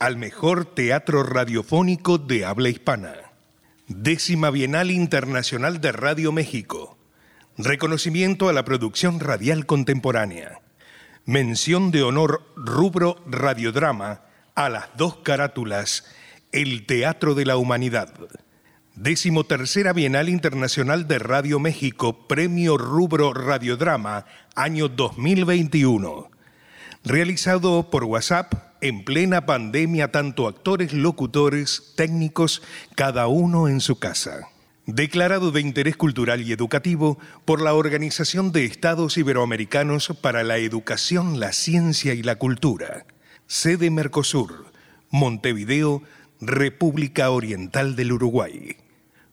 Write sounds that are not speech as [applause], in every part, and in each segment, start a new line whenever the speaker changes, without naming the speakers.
al mejor teatro radiofónico de habla hispana. Décima Bienal Internacional de Radio México. Reconocimiento a la producción radial contemporánea. Mención de honor rubro radiodrama a las dos carátulas El Teatro de la Humanidad. Décimo tercera Bienal Internacional de Radio México, Premio Rubro Radiodrama, año 2021. Realizado por WhatsApp en plena pandemia, tanto actores, locutores, técnicos, cada uno en su casa. Declarado de interés cultural y educativo por la Organización de Estados Iberoamericanos para la Educación, la Ciencia y la Cultura. Sede Mercosur, Montevideo, República Oriental del Uruguay.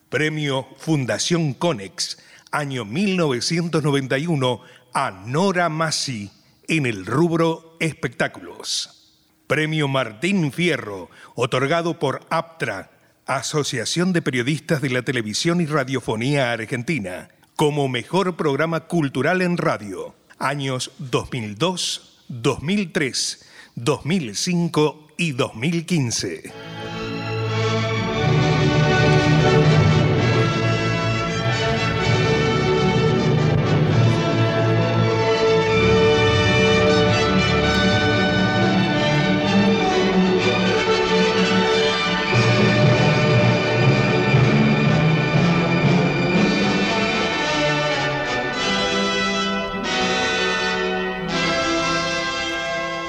Premio Fundación Conex, año 1991, a Nora Massi en el rubro espectáculos. Premio Martín Fierro, otorgado por APTRA, Asociación de Periodistas de la Televisión y Radiofonía Argentina, como mejor programa cultural en radio, años 2002, 2003, 2005 y 2015.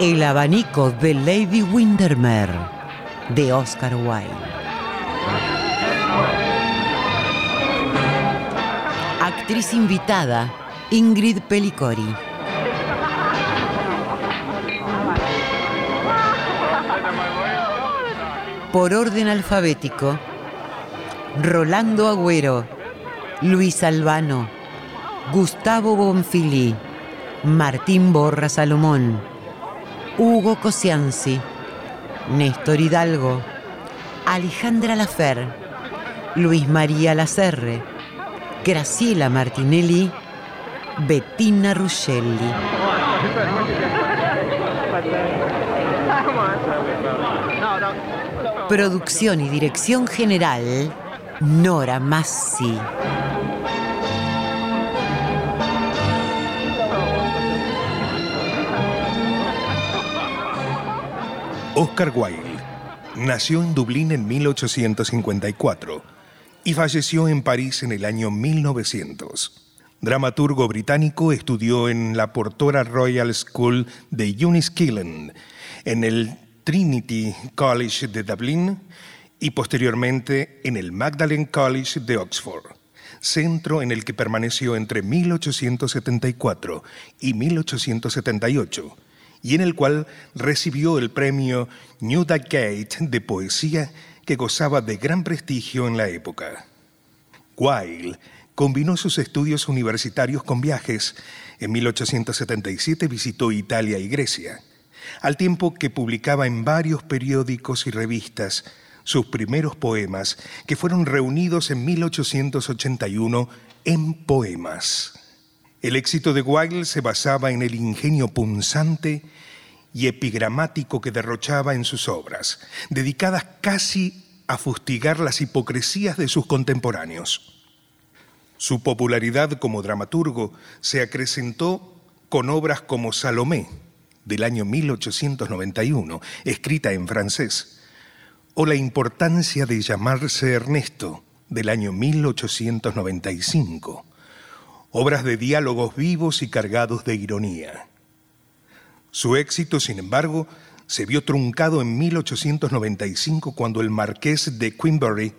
El abanico de Lady Windermere de Oscar Wilde. Actriz invitada Ingrid Pelicori. Por orden alfabético, Rolando Agüero, Luis Albano, Gustavo Bonfili, Martín Borra Salomón, Hugo Cosianzi, Néstor Hidalgo, Alejandra Lafer, Luis María Lacerre, Graciela Martinelli, Bettina Ruscelli. Producción y dirección general, Nora Massi.
Oscar Wilde nació en Dublín en 1854 y falleció en París en el año 1900. Dramaturgo británico, estudió en la Portora Royal School de Enniskillen, en el Trinity College de Dublín y posteriormente en el Magdalen College de Oxford, centro en el que permaneció entre 1874 y 1878 y en el cual recibió el premio Newdagate de poesía que gozaba de gran prestigio en la época. Wilde combinó sus estudios universitarios con viajes. En 1877 visitó Italia y Grecia. al tiempo que publicaba en varios periódicos y revistas sus primeros poemas, que fueron reunidos en 1881 en poemas. El éxito de Wilde se basaba en el ingenio punzante y epigramático que derrochaba en sus obras, dedicadas casi a fustigar las hipocresías de sus contemporáneos. Su popularidad como dramaturgo se acrecentó con obras como Salomé, del año 1891, escrita en francés, o La importancia de llamarse Ernesto, del año 1895, obras de diálogos vivos y cargados de ironía. Su éxito, sin embargo, se vio truncado en 1895 cuando el marqués de Queenbury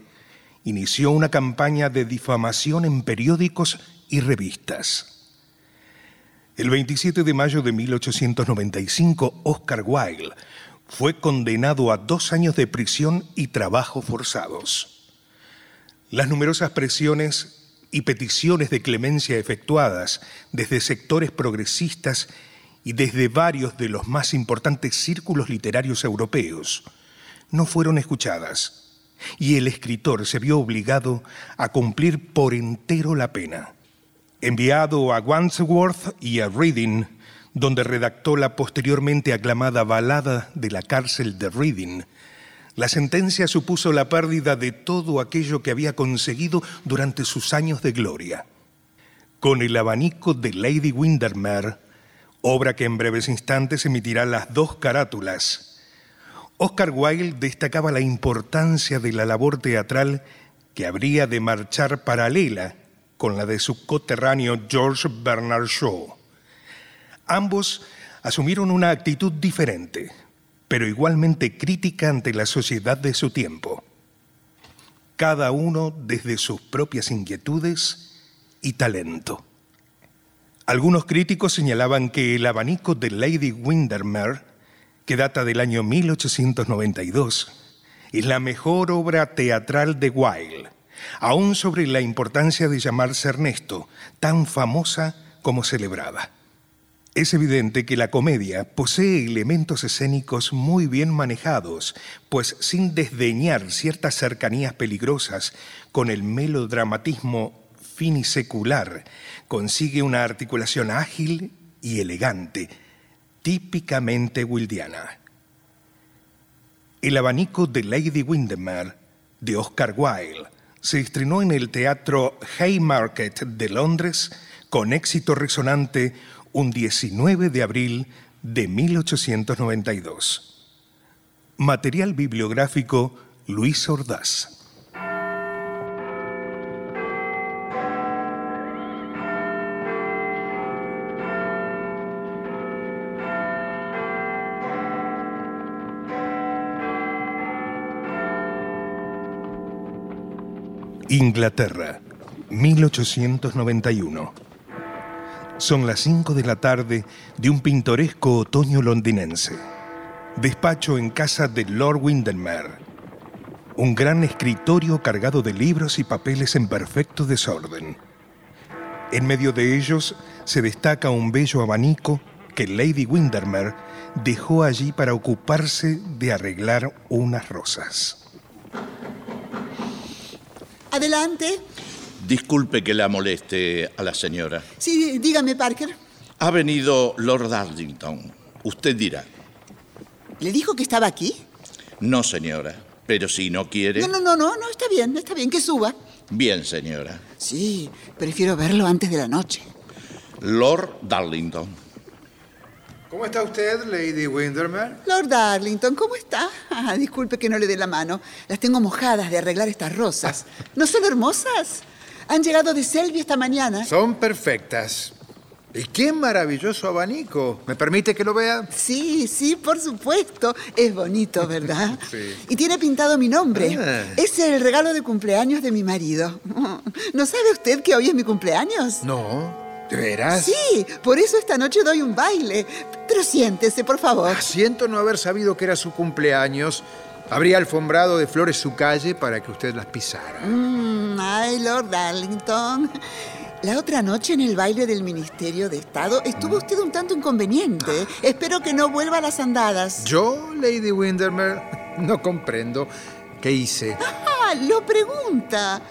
inició una campaña de difamación en periódicos y revistas. El 27 de mayo de 1895, Oscar Wilde fue condenado a dos años de prisión y trabajo forzados. Las numerosas presiones y peticiones de clemencia efectuadas desde sectores progresistas y desde varios de los más importantes círculos literarios europeos no fueron escuchadas y el escritor se vio obligado a cumplir por entero la pena. Enviado a Wandsworth y a Reading, donde redactó la posteriormente aclamada balada de la cárcel de Reading. La sentencia supuso la pérdida de todo aquello que había conseguido durante sus años de gloria. Con el abanico de Lady Windermere, obra que en breves instantes emitirá las dos carátulas, Oscar Wilde destacaba la importancia de la labor teatral que habría de marchar paralela con la de su coterráneo George Bernard Shaw. Ambos asumieron una actitud diferente, pero igualmente crítica ante la sociedad de su tiempo, cada uno desde sus propias inquietudes y talento. Algunos críticos señalaban que el abanico de Lady Windermere, que data del año 1892, es la mejor obra teatral de Wilde, aún sobre la importancia de llamarse Ernesto, tan famosa como celebrada. Es evidente que la comedia posee elementos escénicos muy bien manejados, pues sin desdeñar ciertas cercanías peligrosas con el melodramatismo finisecular, consigue una articulación ágil y elegante, típicamente wildiana. El abanico de Lady Windermere, de Oscar Wilde, se estrenó en el Teatro Haymarket de Londres con éxito resonante un 19 de abril de 1892. Material bibliográfico Luis Ordaz. Inglaterra, 1891. Son las 5 de la tarde de un pintoresco otoño londinense. Despacho en casa de Lord Windermere. Un gran escritorio cargado de libros y papeles en perfecto desorden. En medio de ellos se destaca un bello abanico que Lady Windermere dejó allí para ocuparse de arreglar unas rosas.
Adelante.
Disculpe que la moleste a la señora.
Sí, dígame, Parker.
Ha venido Lord Darlington. Usted dirá.
¿Le dijo que estaba aquí?
No, señora. Pero si no quiere.
No, no, no, no, no, está bien, está bien, que suba.
Bien, señora.
Sí, prefiero verlo antes de la noche.
Lord Darlington.
¿Cómo está usted, Lady Windermere?
Lord Darlington, ¿cómo está? Ah, disculpe que no le dé la mano. Las tengo mojadas de arreglar estas rosas. ¿No son hermosas? Han llegado de Selby esta mañana.
Son perfectas. ¿Y qué maravilloso abanico? ¿Me permite que lo vea?
Sí, sí, por supuesto. Es bonito, ¿verdad? [laughs]
Sí.
Y tiene pintado mi nombre.
Ah.
Es el regalo de cumpleaños de mi marido. [laughs] ¿No sabe usted que hoy es mi cumpleaños?
No. ¿De veras?
Sí, por eso esta noche doy un baile. Pero siéntese, por favor.
Ah, Siento no haber sabido que era su cumpleaños. Habría alfombrado de flores su calle para que usted las pisara.
Mm, ay, Lord Darlington. La otra noche en el baile del Ministerio de Estado estuvo usted un tanto inconveniente. Espero que no vuelva a las andadas.
Yo, Lady Windermere, no comprendo. ¿Qué hice?
Ah, lo pregunta.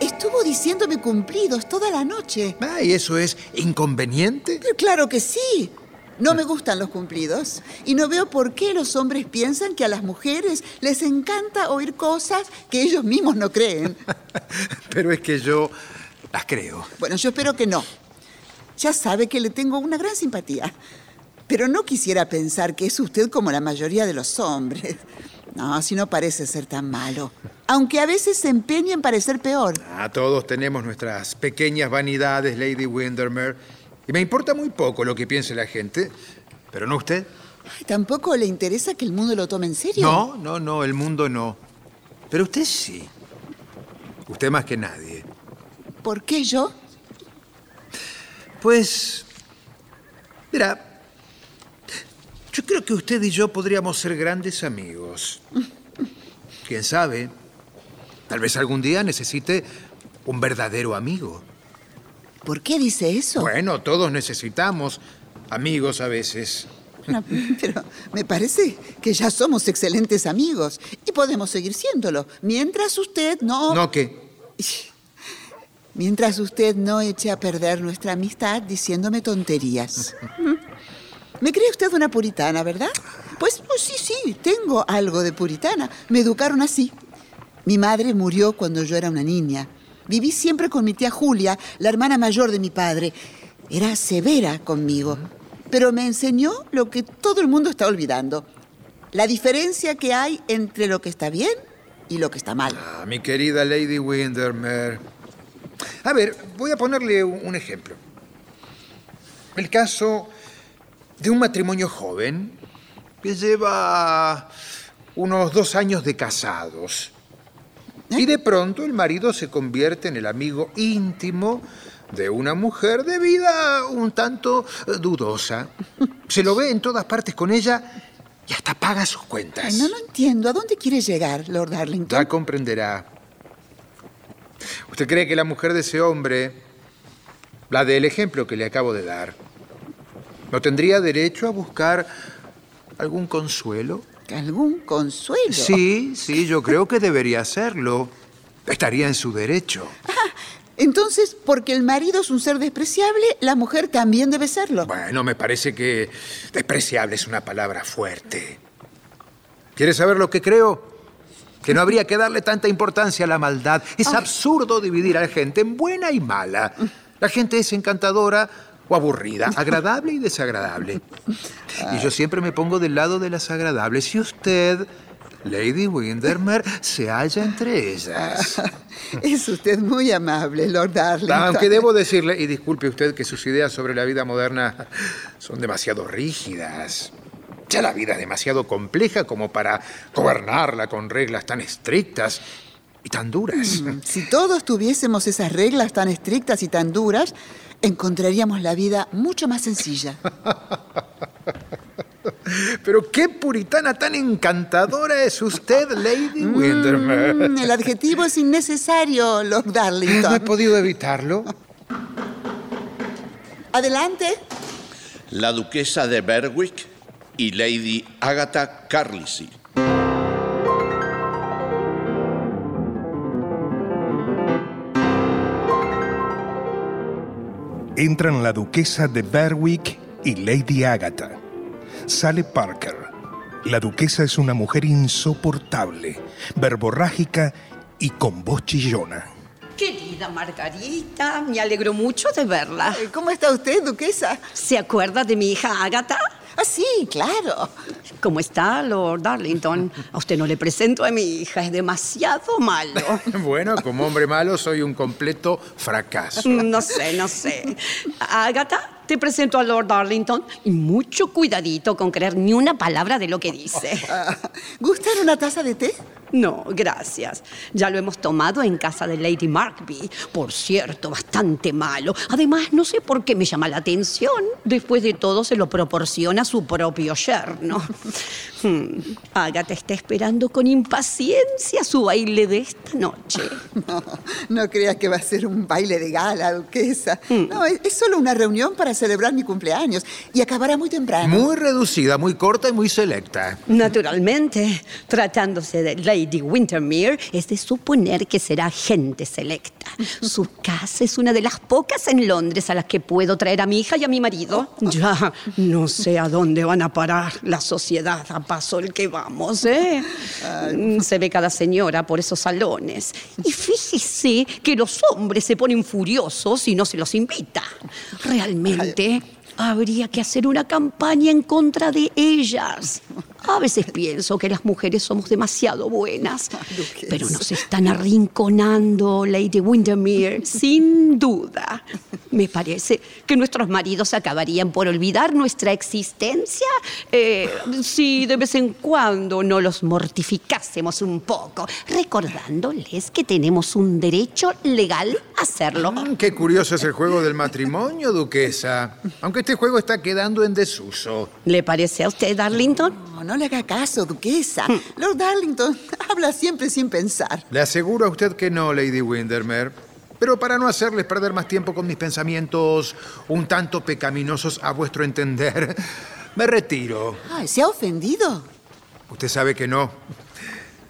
Estuvo diciéndome cumplidos toda la noche.
Ah, ¿y eso es inconveniente?
Pero claro que sí. No me gustan los cumplidos. Y no veo por qué los hombres piensan que a las mujeres les encanta oír cosas que ellos mismos no creen. [laughs]
Pero es que yo las creo.
Bueno, yo espero que no. Ya sabe que le tengo una gran simpatía. Pero no quisiera pensar que es usted como la mayoría de los hombres. No, si no parece ser tan malo. Aunque a veces se empeña en parecer peor.
Ah, todos tenemos nuestras pequeñas vanidades, Lady Windermere. Y me importa muy poco lo que piense la gente. Pero no usted.
Ay, ¿Tampoco le interesa que el mundo lo tome en serio?
No, no, no, el mundo no. Pero usted sí. Usted más que nadie.
¿Por qué yo?
Pues, mira, yo creo que usted y yo podríamos ser grandes amigos. ¿Quién sabe? Tal vez algún día necesite un verdadero amigo.
¿Por qué dice eso?
Bueno, todos necesitamos amigos a veces.
No, pero me parece que ya somos excelentes amigos y podemos seguir siéndolo. Mientras usted no...
¿No qué? [laughs]
Mientras usted no eche a perder nuestra amistad diciéndome tonterías. [laughs] ¿Me cree usted una puritana, verdad? Pues, pues sí, sí, tengo algo de puritana. Me educaron así. Mi madre murió cuando yo era una niña. Viví siempre con mi tía Julia, la hermana mayor de mi padre. Era severa conmigo, pero me enseñó lo que todo el mundo está olvidando. La diferencia que hay entre lo que está bien y lo que está mal.
Ah, mi querida Lady Windermere. A ver, voy a ponerle un un ejemplo. El caso de un matrimonio joven que lleva unos dos años de casados. Y de pronto el marido se convierte en el amigo íntimo de una mujer de vida un tanto eh, dudosa. Se lo ve en todas partes con ella y hasta paga sus cuentas.
Ay, no, no entiendo. ¿A dónde quiere llegar, Lord Darlington?
Ya comprenderá. ¿Usted cree que la mujer de ese hombre, la del ejemplo que le acabo de dar, no tendría derecho a buscar algún consuelo?
¿Algún consuelo?
Sí, sí, yo creo que debería hacerlo. Estaría en su derecho.
Entonces, porque el marido es un ser despreciable, la mujer también debe serlo.
Bueno, me parece que despreciable es una palabra fuerte. ¿Quiere saber lo que creo? Que no habría que darle tanta importancia a la maldad. Es absurdo dividir a la gente en buena y mala. La gente es encantadora o aburrida, agradable y desagradable. Y yo siempre me pongo del lado de las agradables. Y usted, Lady Windermere, se halla entre ellas.
Es usted muy amable, Lord Darlington.
Aunque debo decirle, y disculpe usted, que sus ideas sobre la vida moderna son demasiado rígidas. Ya la vida es demasiado compleja como para gobernarla con reglas tan estrictas y tan duras.
Si todos tuviésemos esas reglas tan estrictas y tan duras, encontraríamos la vida mucho más sencilla. [laughs]
Pero qué puritana tan encantadora es usted, Lady Windermere.
Mm, el adjetivo es innecesario, Lord
No he
Darlington.
podido evitarlo.
Adelante.
La duquesa de Berwick y Lady Agatha Carlisle.
Entran la duquesa de Berwick y Lady Agatha. Sale Parker. La duquesa es una mujer insoportable, verborrágica y con voz chillona.
Querida Margarita, me alegro mucho de verla.
Eh, ¿Cómo está usted, duquesa?
¿Se acuerda de mi hija Agatha?
Ah, sí, claro.
¿Cómo está, Lord Darlington? A usted no le presento a mi hija, es demasiado malo. [laughs]
Bueno, como hombre malo soy un completo fracaso.
No sé, no sé. Agatha, te presento a Lord Darlington y mucho cuidadito con creer ni una palabra de lo que dice. [laughs]
¿Gustan una taza de té?
No, gracias. Ya lo hemos tomado en casa de Lady Markby. Por cierto, bastante malo. Además, no sé por qué me llama la atención. Después de todo, se lo proporciona su propio yerno. [laughs] Hmm. Agatha está esperando con impaciencia su baile de esta noche. [laughs]
No, no creas que va a ser un baile de gala, duquesa. No, es, es solo una reunión para celebrar mi cumpleaños y acabará muy temprano.
Muy reducida, muy corta y muy selecta.
Naturalmente, tratándose de Lady Wintermere, es de suponer que será gente selecta. Su casa es una de las pocas en Londres a las que puedo traer a mi hija y a mi marido. Ya no sé a dónde van a parar la sociedad a paso el que vamos, ¿eh? Se ve cada señora por esos salones. Y fíjese que los hombres se ponen furiosos si no se los invita. Realmente habría que hacer una campaña en contra de ellas. A veces pienso que las mujeres somos demasiado buenas, pero nos están arrinconando, Lady Windermere, [laughs] sin duda. Me parece que nuestros maridos acabarían por olvidar nuestra existencia eh, si de vez en cuando no los mortificásemos un poco, recordándoles que tenemos un derecho legal hacerlo.
Mm, Qué curioso es el juego del matrimonio, duquesa. Aunque este juego está quedando en desuso.
¿Le parece a usted, Darlington?
No, no le haga caso, duquesa. Lord Darlington [laughs] habla siempre sin pensar.
Le aseguro a usted que no, Lady Windermere. Pero para no hacerles perder más tiempo con mis pensamientos un tanto pecaminosos a vuestro entender, [laughs] me retiro.
Ay, ¿se ha ofendido?
Usted sabe que no.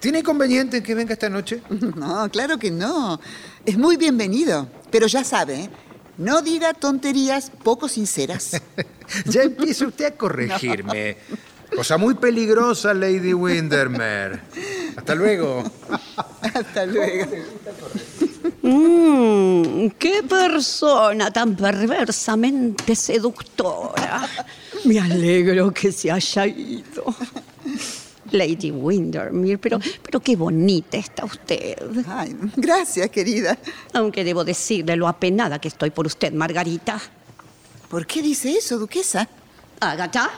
¿Tiene inconveniente en que venga esta noche? [laughs]
No, claro que no. Es muy bienvenido. Pero ya sabe, ¿eh? no diga tonterías poco sinceras. [laughs]
Ya empieza usted a corregirme. [laughs] Cosa muy peligrosa, Lady Windermere. Hasta luego.
Hasta luego.
Mmm, qué persona tan perversamente seductora. Me alegro que se haya ido. Lady Windermere, pero, pero qué bonita está usted.
Ay, gracias, querida.
Aunque debo decirle lo apenada que estoy por usted, Margarita.
¿Por qué dice eso, duquesa?
Agatha,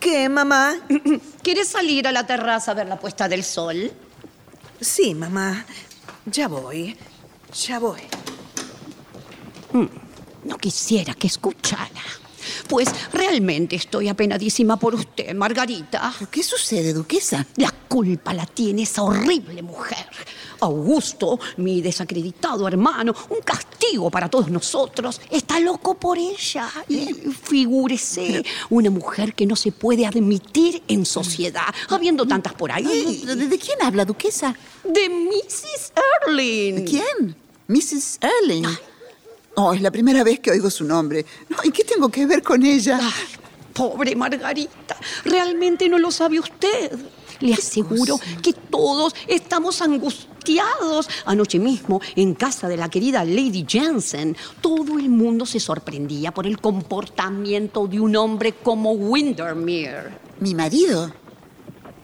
¿Qué, mamá? [clears throat]
¿quieres salir a la terraza a ver la puesta del sol?
Sí, mamá. Ya voy. Ya voy.
No quisiera que escuchara. Pues realmente estoy apenadísima por usted, Margarita.
¿Pero qué sucede, duquesa?
La culpa la tiene esa horrible mujer. Augusto, mi desacreditado hermano, un castigo para todos nosotros, está loco por ella. Y figúrese, una mujer que no se puede admitir en sociedad, habiendo tantas por ahí.
¿De, de quién habla, duquesa?
De Mrs. Erling.
¿De quién? Mrs. Erling. Oh, es la primera vez que oigo su nombre. No, ¿Y qué tengo que ver con ella?
Ay, pobre Margarita, realmente no lo sabe usted. Le aseguro que todos estamos angustiados. Anoche mismo, en casa de la querida Lady Jensen, todo el mundo se sorprendía por el comportamiento de un hombre como Windermere.
¿Mi marido?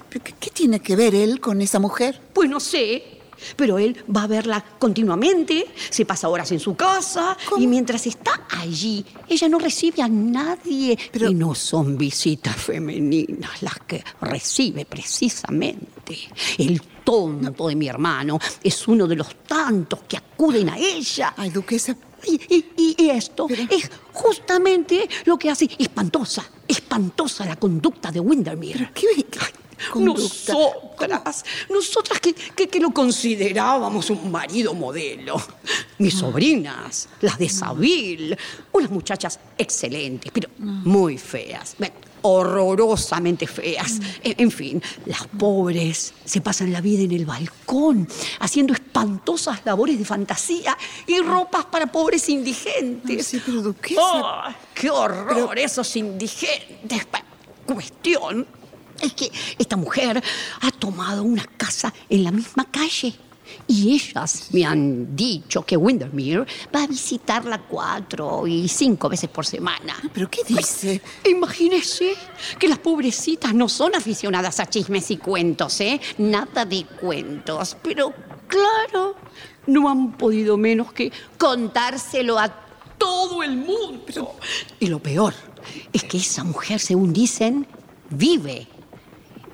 ¿Pero ¿Qué, qué tiene que ver él con esa mujer?
Pues no sé, pero él va a verla continuamente, se pasa horas en su casa y mientras está allí, ella no recibe a nadie.
Pero-
Y no son visitas femeninas las que recibe precisamente. El tonto de mi hermano es uno de los tantos que acuden a ella.
Ay, duquesa,
Y, y- y esto es justamente lo que hace espantosa, espantosa la conducta de Windermere.
¿qué conducta?
Nosotras, nosotras que, que- que lo considerábamos un marido modelo. Mis sobrinas, las de Saville, unas muchachas excelentes, pero muy feas. Horrorosamente feas. En, en fin, las pobres se pasan la vida en el balcón, haciendo espantosas labores de fantasía y ropas para pobres indigentes.
Ay, sí, pero duquesa.
¡Oh, ¡Qué horror esos indigentes! Cuestión es que esta mujer ha tomado una casa en la misma calle. Y ellas me han dicho que Windermere va a visitarla cuatro y cinco veces por semana.
¿Pero qué dice?
Imagínese que las pobrecitas no son aficionadas a chismes y cuentos, ¿eh? Nada de cuentos. Pero claro, no han podido menos que contárselo a todo el mundo. Y lo peor es que esa mujer, según dicen, vive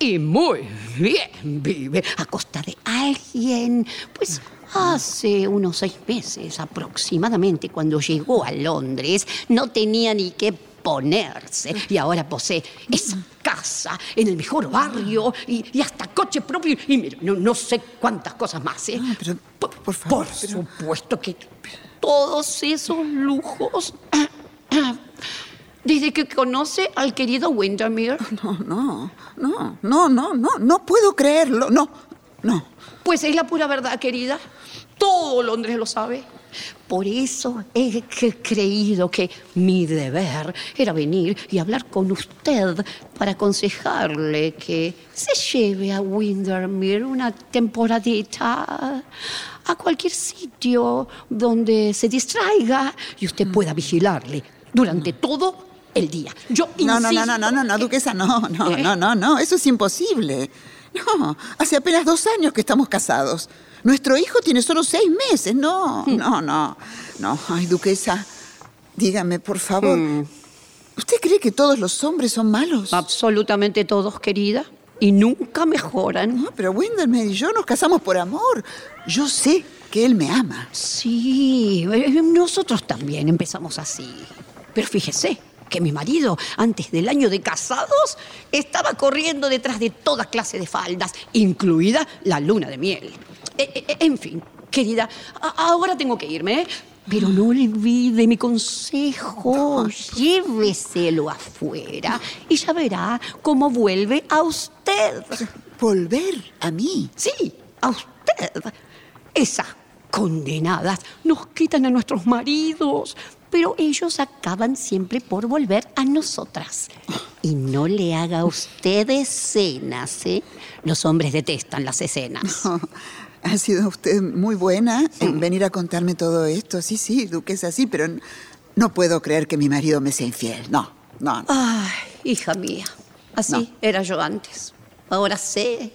Y muy bien vive a costa de alguien. Pues hace unos seis meses aproximadamente, cuando llegó a Londres, no tenía ni qué ponerse. Y ahora posee esa casa en el mejor barrio y, y hasta coche propio. Y mira, no, no sé cuántas cosas más. ¿eh?
Ah, pero, por favor,
Por
pero-
supuesto que todos esos lujos. [clears throat] Desde que conoce al querido Windermere, [laughs]
No, no, no, no, no, no, no puedo creerlo, no, no.
pues es la pura verdad, querida. Todo Londres lo sabe. Por eso he cre- creído que mi deber era venir y hablar con usted para aconsejarle que se lleve a Windermere una temporadita a cualquier sitio donde se distraiga y usted pueda vigilarle durante todo el día. Yo
No, no, no, no,
insisto
no, no, no,
que-
duquesa, no, no,
¿Eh?
no, no, no, eso es imposible. No, hace apenas dos años que estamos casados. Nuestro hijo tiene solo seis meses, no,
Hmm.
no, no, no. Ay, duquesa, dígame, por favor,
Hmm.
¿usted cree que todos los hombres son malos?
Absolutamente todos, querida. Y nunca mejoran.
No, pero Windermere y yo nos casamos por amor. Yo sé que él me ama.
Sí, eh, nosotros también empezamos así. Pero fíjese que mi marido, antes del año de casados, estaba corriendo detrás de toda clase de faldas, incluida la luna de miel. Eh, eh, en fin, querida, ahora tengo que irme, ¿eh? Pero no olvide mi consejo. Lléveselo afuera y ya verá cómo vuelve a usted.
Volver a mí.
Sí, a usted. Esas condenadas nos quitan a nuestros maridos, pero ellos acaban siempre por volver a nosotras. Y no le haga a usted escenas, ¿eh? Los hombres detestan las escenas. [laughs]
Ha sido usted muy buena en venir a contarme todo esto. Sí, sí, duquesa, sí, pero no puedo creer que mi marido me sea infiel. No, no, no.
Ay, hija mía, así
No.
era yo antes. Ahora sé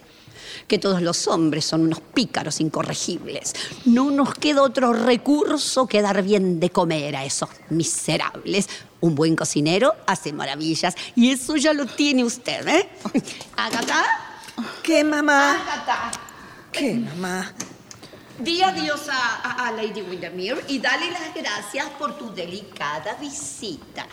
que todos los hombres son unos pícaros incorregibles. No nos queda otro recurso que dar bien de comer a esos miserables. Un buen cocinero hace maravillas y eso ya lo tiene usted, ¿eh? [laughs] Agatha,
¿Qué, mamá?
Agatha,
¿Qué, mamá?
di adiós a, a- a Lady Windermere y dale las gracias por tu delicada visita.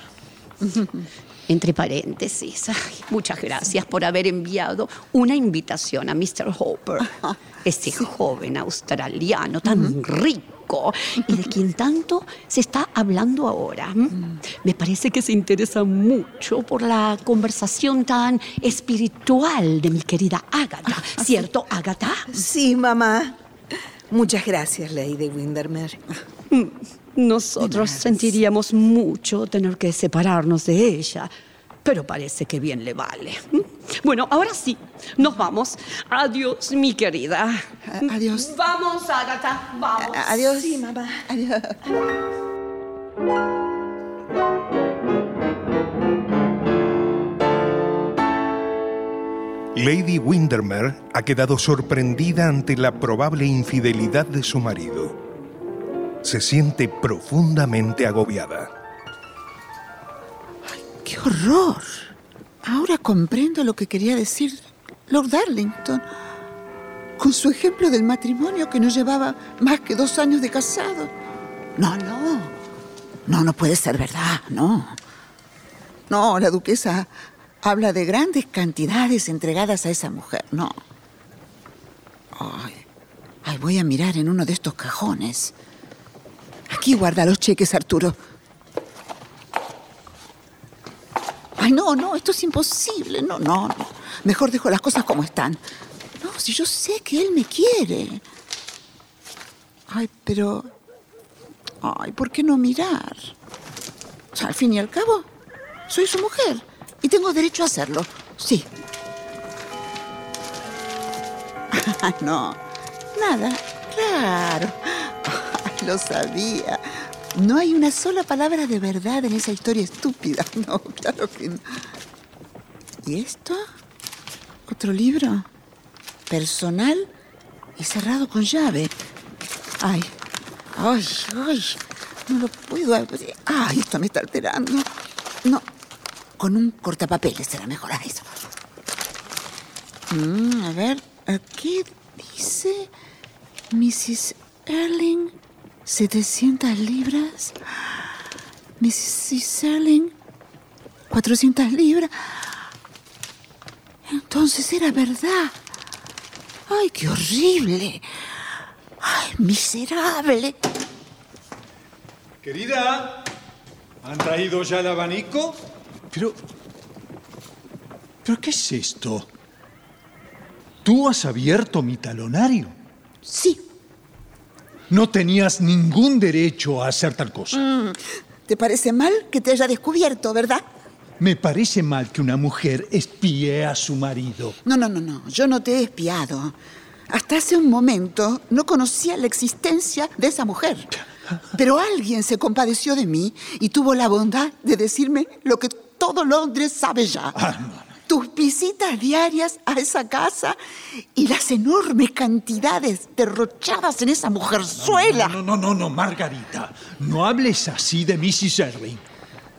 [laughs] Entre paréntesis, ay, muchas gracias por haber enviado una invitación a Mr. Hopper, [laughs] ese joven australiano tan rico y de quien tanto se está hablando ahora. ¿m? Me parece que se interesa mucho por la conversación tan espiritual de mi querida Agatha, ¿cierto, Agatha?
Sí, mamá. Muchas gracias, Lady Windermere.
Nosotros sentiríamos mucho tener que separarnos de ella, pero parece que bien le vale. Bueno, ahora sí, nos vamos. Adiós, mi querida.
A- adiós.
Vamos, Agatha, vamos.
A- Adiós.
Sí, mamá.
Adiós.
Lady Windermere ha quedado sorprendida ante la probable infidelidad de su marido. Se siente profundamente agobiada.
¡Qué horror! Ahora comprendo lo que quería decir Lord Darlington. Con su ejemplo del matrimonio que no llevaba más que dos años de casado. No, no. No, no puede ser verdad, no. No, la duquesa habla de grandes cantidades entregadas a esa mujer, no. Ay, ay, voy a mirar en uno de estos cajones. Aquí guarda los cheques, Arturo. Ay, no, no, esto es imposible. No, no, no. Mejor dejo las cosas como están. No, si yo sé que él me quiere. Ay, pero... Ay, ¿por qué no mirar? O sea, al fin y al cabo, soy su mujer y tengo derecho a hacerlo. Sí. [laughs] No, nada. Claro. [laughs] Lo sabía. No hay una sola palabra de verdad en esa historia estúpida. [laughs] No, claro que no. ¿Y esto? ¿Otro libro? Personal y cerrado con llave. Ay, ay, ay. No lo puedo abrir. Ay, esto me está alterando. No, con un cortapapeles será mejor. Ay, eso. Mm, a ver, aquí dice Mrs. Erling, 700 libras. Mrs. Erling, 400 libras. Entonces era verdad. ¡Ay, qué horrible! ¡Ay, miserable!
Querida, ¿han traído ya el abanico? Pero... ¿Pero qué es esto? ¿Tú has abierto mi talonario?
Sí.
No tenías ningún derecho a hacer tal cosa.
Mm, ¿Te parece mal que te haya descubierto, verdad?
Me parece mal que una mujer espíe a su marido.
No, no, no, no. Yo no te he espiado. Hasta hace un momento no conocía la existencia de esa mujer. Pero alguien se compadeció de mí y tuvo la bondad de decirme lo que todo Londres sabe ya.
Ah, no, no.
Tus visitas diarias a esa casa y las enormes cantidades derrochadas en esa mujerzuela.
No, no, no, no, Margarita. No hables así de Mrs. Erling.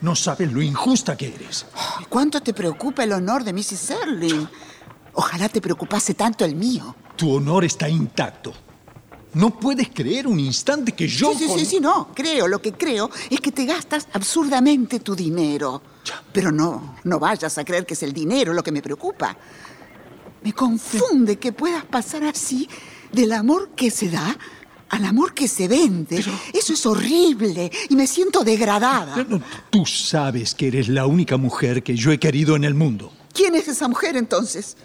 No sabes lo injusta que eres.
¿Cuánto te preocupa el honor de Mrs. Erling? Ojalá te preocupase tanto el mío.
Tu honor está intacto. No puedes creer un instante que yo...
sí, sí,
con-
sí, sí, no. Creo, lo que creo es que te gastas absurdamente tu dinero. Pero no, no vayas a creer que es el dinero lo que me preocupa. Me confunde que puedas pasar así del amor que se da al amor que se vende. Eso es horrible y me siento degradada.
Tú sabes que eres la única mujer que yo he querido en el mundo.
¿Quién es esa mujer entonces?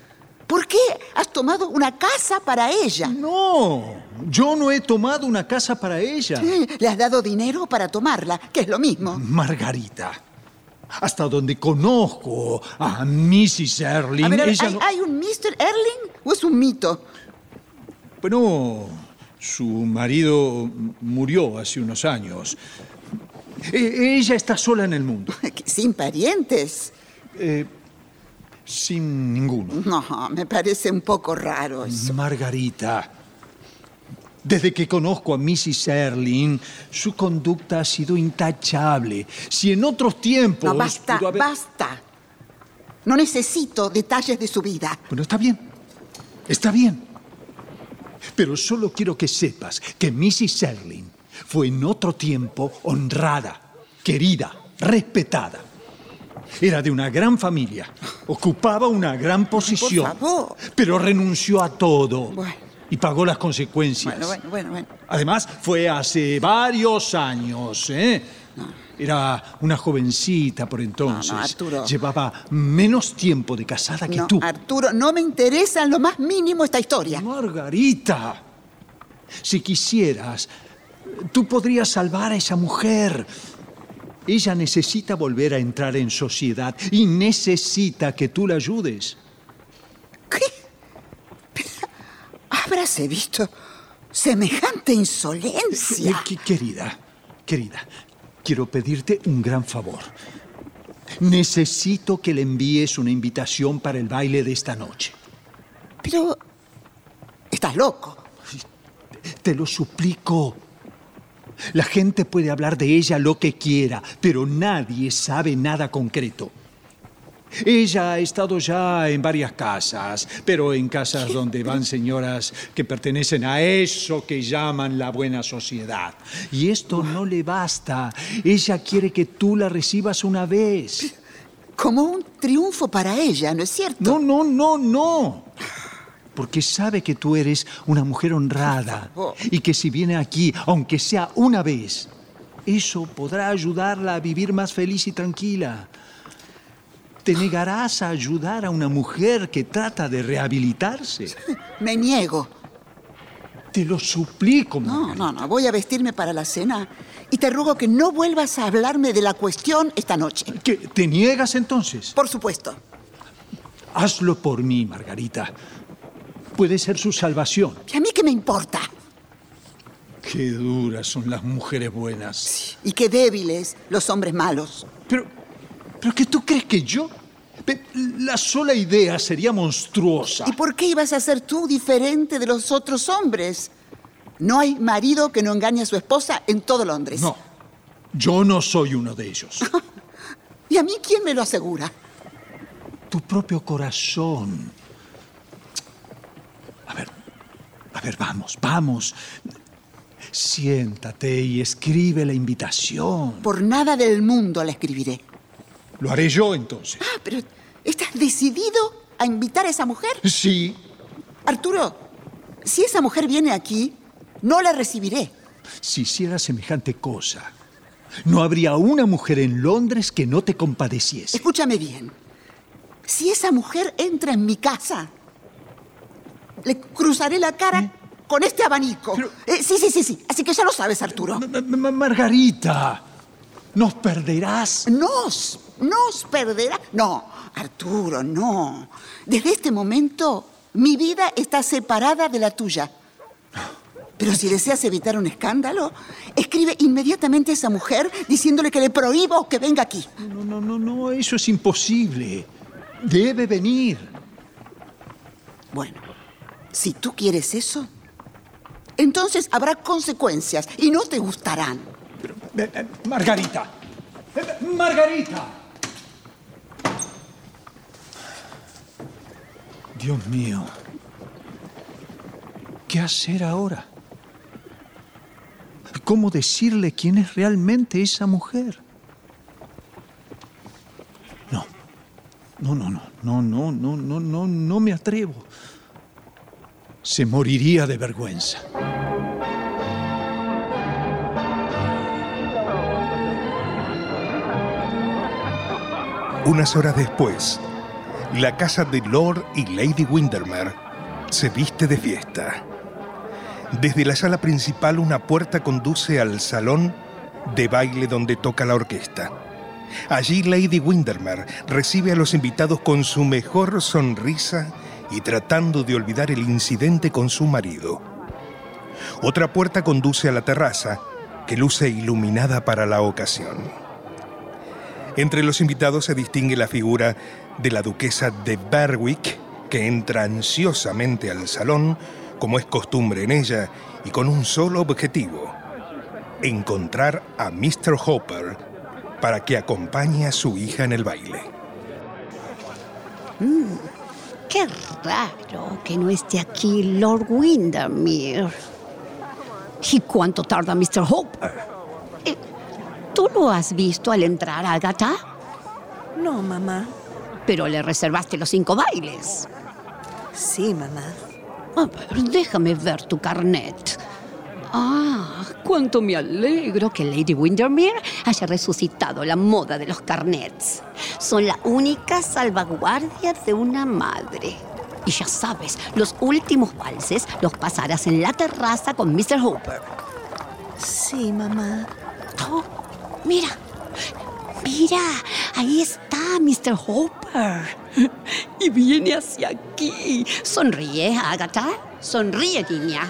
¿Por qué has tomado una casa para ella?
No, yo no he tomado una casa para ella.
¿Le has dado dinero para tomarla? Que es lo mismo.
Margarita, hasta donde conozco a Mrs. Erling,
A ver, a ver,
ella
¿hay,
no...
hay un Mr. Erling o es un mito?
Bueno, su marido murió hace unos años. E- ella está sola en el mundo, [laughs]
Sin parientes.
sin ninguno.
No, me parece un poco raro eso.
Margarita, desde que conozco a Mrs. Erling, su conducta ha sido intachable. Si en otros tiempos...
No, basta,
haber-
basta. No necesito detalles de su vida.
Bueno, está bien. Está bien. Pero solo quiero que sepas que Mrs. Erling fue en otro tiempo honrada, querida, respetada. Era de una gran familia, ocupaba una gran posición,
favor.
pero renunció a todo
Bueno.
Y pagó las consecuencias.
Bueno, bueno, bueno, bueno.
Además, fue hace varios años. ¿eh? Era una jovencita por entonces.
Arturo.
Llevaba menos tiempo de casada que
No,
tú.
Arturo, no me interesa en lo más mínimo esta historia.
Margarita, si quisieras, tú podrías salvar a esa mujer. Ella necesita volver a entrar en sociedad y necesita que tú la ayudes.
¿Qué? ¿Habráse visto semejante insolencia?
Eh, que- querida, querida, quiero pedirte un gran favor. Necesito que le envíes una invitación para el baile de esta noche.
Pero... Estás loco.
Te lo suplico. La gente puede hablar de ella lo que quiera, pero nadie sabe nada concreto. Ella ha estado ya en varias casas, pero en casas donde van señoras que pertenecen a eso que llaman la buena sociedad. Y esto no le basta. Ella quiere que tú la recibas una vez.
Como un triunfo para ella, ¿no es cierto?
No, no, no, no. Porque sabe que tú eres una mujer honrada y que si viene aquí, aunque sea una vez, eso podrá ayudarla a vivir más feliz y tranquila. ¿Te negarás a ayudar a una mujer que trata de rehabilitarse?
Me niego.
Te lo suplico,
No,
Margarita.
no, no. Voy a vestirme para la cena y te ruego que no vuelvas a hablarme de la cuestión esta noche.
¿Qué, ¿Te niegas entonces?
Por supuesto.
Hazlo por mí, Margarita. Puede ser su salvación.
¿Y a mí qué me importa?
Qué duras son las mujeres buenas.
Y qué débiles los hombres malos.
Pero, pero que tú crees que yo? La sola idea sería monstruosa.
¿Y por qué ibas a ser tú diferente de los otros hombres? No hay marido que no engañe a su esposa en todo Londres.
No, yo no soy uno de ellos. [laughs]
¿Y a mí quién me lo asegura?
tu propio corazón. A ver, vamos, vamos. Siéntate y escribe la invitación.
Por nada del mundo la escribiré.
Lo haré yo entonces.
Ah, pero ¿estás decidido a invitar a esa mujer?
Sí.
Arturo, si esa mujer viene aquí, no la recibiré.
Si hiciera semejante cosa, no habría una mujer en Londres que no te compadeciese.
Escúchame bien. Si esa mujer entra en mi casa, le cruzaré la cara con este abanico. Eh, sí, sí, sí, sí. Así que ya lo sabes, Arturo.
Ma- ma- Margarita, nos perderás.
Nos, nos perderá. No, Arturo, no. Desde este momento, mi vida está separada de la tuya. Pero si deseas evitar un escándalo, escribe inmediatamente a esa mujer diciéndole que le prohíbo que venga aquí.
No, no, no, no, eso es imposible. Debe venir.
Bueno, si tú quieres eso, entonces habrá consecuencias y no te gustarán.
Margarita. Margarita. Dios mío. ¿Qué hacer ahora? ¿Cómo decirle quién es realmente esa mujer? No. No, no, no, no, no, no, no, no, no me atrevo. Se moriría de vergüenza.
Unas horas después, la casa de Lord y Lady Windermere se viste de fiesta. Desde la sala principal una puerta conduce al salón de baile donde toca la orquesta. Allí Lady Windermere recibe a los invitados con su mejor sonrisa y tratando de olvidar el incidente con su marido. Otra puerta conduce a la terraza, que luce iluminada para la ocasión. Entre los invitados se distingue la figura de la duquesa de Berwick, que entra ansiosamente al salón, como es costumbre en ella, y con un solo objetivo, encontrar a Mr. Hopper para que acompañe a su hija en el baile.
Qué raro que no esté aquí Lord Windermere. ¿Y cuánto tarda Mr. Hopper? ¿Tú lo has visto al entrar, Agatha?
No, mamá.
Pero le reservaste los cinco bailes.
Sí, mamá.
A ver, déjame ver tu carnet. Ah, cuánto me alegro que Lady Windermere haya resucitado la moda de los carnets. Son la única salvaguardia de una madre. Y ya sabes, los últimos valses los pasarás en la terraza con Mr. Hopper.
Sí, mamá.
Oh, mira, mira, ahí está Mr. Hopper. [laughs] Y viene hacia aquí. Sonríe, Agatha. Sonríe, niña.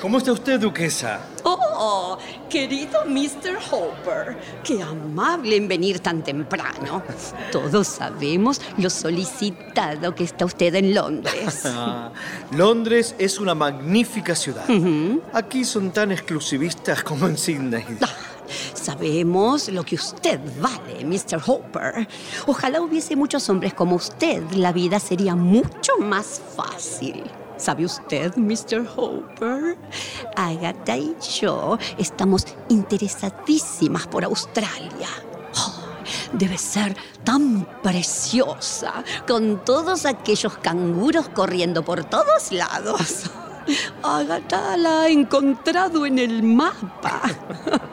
¿Cómo está usted, duquesa?
Oh, querido Mr. Hopper, qué amable en venir tan temprano. [laughs] Todos sabemos lo solicitado que está usted en Londres.
Ah, [laughs] Londres es una magnífica ciudad. Aquí son tan exclusivistas como en Sydney.
Sabemos lo que usted vale, Mr. Hopper. Ojalá hubiese muchos hombres como usted. La vida sería mucho más fácil. ¿Sabe usted, Mr. Hopper? Agatha y yo estamos interesadísimas por Australia. Oh, debe ser tan preciosa, con todos aquellos canguros corriendo por todos lados. Agatha la ha encontrado en el mapa.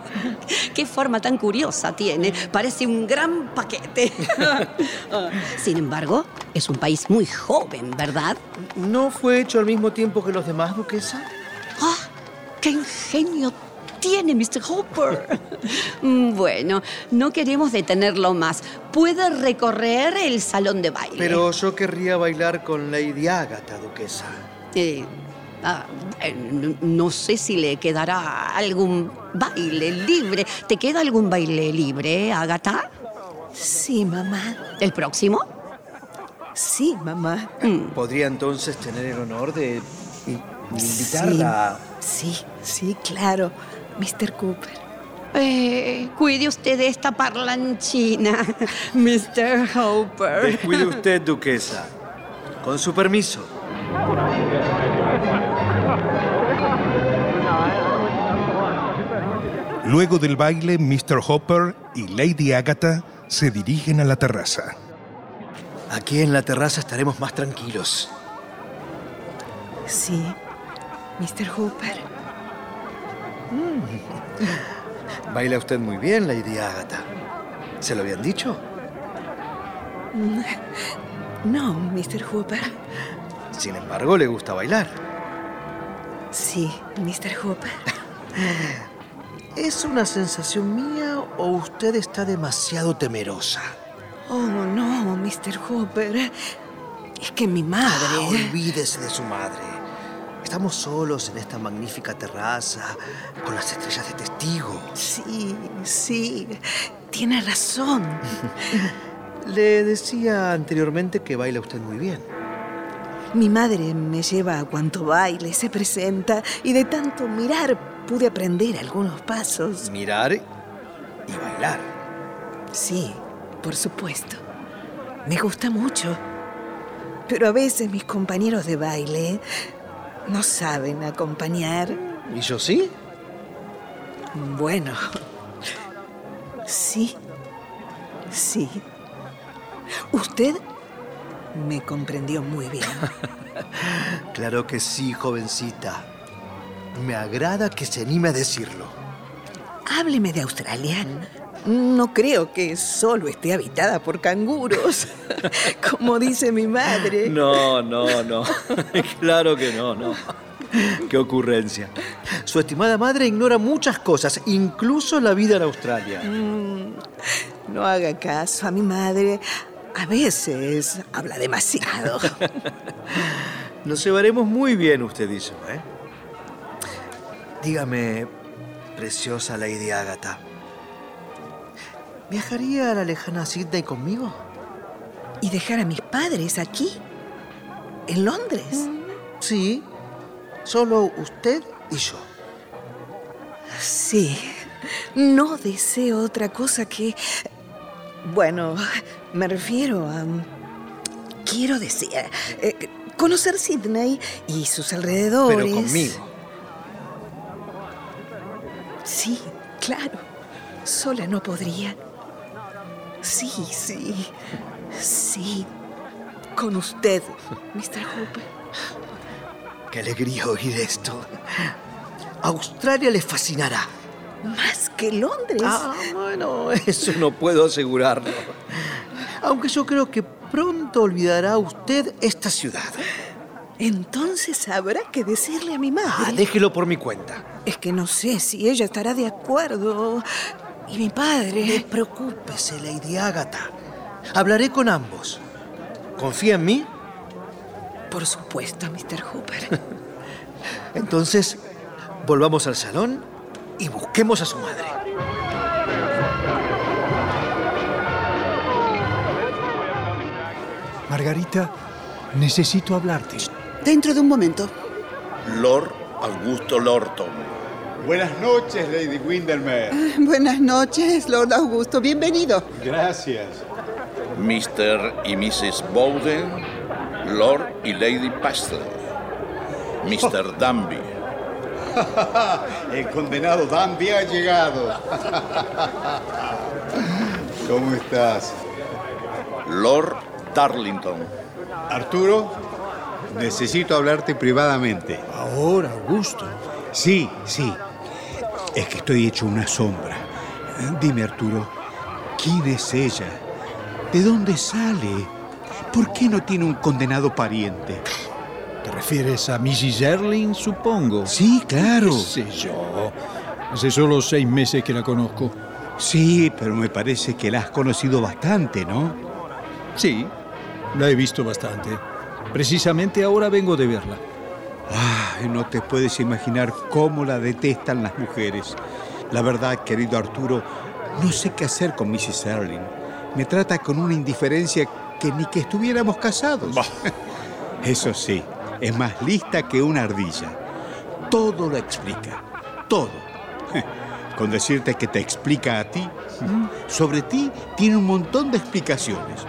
[laughs] Qué forma tan curiosa tiene. Parece un gran paquete. [laughs] Sin embargo, es un país muy joven, ¿verdad?
¿No fue hecho al mismo tiempo que los demás, duquesa?
¡Ah! ¡Qué ingenio tiene Mr. Hopper! Mm, Bueno, no queremos detenerlo más. Puede recorrer el salón de baile.
Pero yo querría bailar con Lady Agatha, duquesa.
Eh, ah, bueno, no sé si le quedará algún baile libre. ¿Te queda algún baile libre, Agatha?
Sí, mamá.
¿El próximo?
Sí, mamá.
¿Podría entonces tener el honor de in- invitarla?
Sí, sí, claro. Mr. Cooper.
Eh, cuide usted de esta parlanchina, [laughs] Mr. Hopper.
Descuide usted, duquesa. Con su permiso.
Luego del baile, Mr. Hopper y Lady Agatha se dirigen a la terraza.
Aquí en la terraza estaremos más tranquilos.
Sí, Mr. Hooper. [laughs]
Baila usted muy bien, Lady Agatha. ¿Se lo habían dicho?
No, Mr. Hooper.
Sin embargo, le gusta bailar.
Sí, Mr. Hooper. [laughs]
¿Es una sensación mía o usted está demasiado temerosa?
Oh, no, Mr. Hooper. Es que mi madre...
Ah, olvídese de su madre. Estamos solos en esta magnífica terraza, con las estrellas de testigo.
Sí, sí, tiene razón. [laughs]
Le decía anteriormente que baila usted muy bien.
Mi madre me lleva a cuanto baile, se presenta y de tanto mirar pude aprender algunos pasos.
Mirar y bailar.
Sí, por supuesto. Me gusta mucho. Pero a veces mis compañeros de baile no saben acompañar.
¿Y yo sí?
Bueno, sí, sí. Usted me comprendió muy bien. [laughs]
Claro que sí, jovencita. Me agrada que se anime a decirlo.
Hábleme de Australia. No creo que solo esté habitada por canguros, [laughs] como dice mi madre.
No, no, no. [laughs] claro que no, no. Qué ocurrencia. Su estimada madre ignora muchas cosas, incluso la vida en Australia.
Mm, no haga caso a mi madre. A veces habla demasiado. [laughs]
Nos llevaremos muy bien usted y yo, ¿eh? Dígame, preciosa Lady Agatha, ¿viajaría a la lejana Sydney conmigo?
¿Y dejar a mis padres aquí? ¿En Londres?
Sí, solo usted y yo.
Sí. No deseo otra cosa que... Bueno, me refiero a... Quiero decir, eh, conocer Sydney y sus alrededores.
Pero conmigo.
Sí, claro. Sola no podría. Sí, sí. Sí. Con usted, [laughs] Mr. Hooper.
Qué alegría oír esto. Australia le fascinará.
Más que Londres.
Ah, bueno, eso no puedo asegurarlo. Aunque yo creo que pronto olvidará usted esta ciudad.
Entonces habrá que decirle a mi madre.
Ah, déjelo por mi cuenta.
Es que no sé si ella estará de acuerdo. Y mi padre.
Despreocúpese, Lady Agatha. Hablaré con ambos. ¿Confía en mí?
Por supuesto, Mr. Hooper. [laughs]
Entonces, volvamos al salón y busquemos a su madre.
Margarita, necesito hablarte.
Dentro de un momento.
Lord Augusto Lorton.
Buenas noches, Lady Windermere.
Buenas noches, Lord Augusto. Bienvenido.
Gracias.
Mr. y Mrs. Bowden, Lord y Lady Pastel. Mr. Danby.
El condenado Danby ha llegado. ¿Cómo estás?
Lord Darlington.
Arturo, necesito hablarte privadamente.
Ahora, Augusto.
Sí, sí. Es que estoy hecho una sombra. Dime, Arturo, ¿quién es ella? ¿De dónde sale? ¿Por qué no tiene un condenado pariente?
¿Te refieres a Mrs. Erling, supongo?
Sí, claro.
¿Qué sé yo? Hace solo seis meses que la conozco.
Sí, pero me parece que la has conocido bastante, ¿no?
Sí, la he visto bastante. Precisamente ahora vengo de verla.
Ay, no te puedes imaginar cómo la detestan las mujeres. La verdad, querido Arturo, no sé qué hacer con Mrs. Erling. Me trata con una indiferencia que ni que estuviéramos casados. Eso sí, es más lista que una ardilla. Todo lo explica. Todo.
con decirte que te explica a ti. Sobre ti tiene un montón de explicaciones.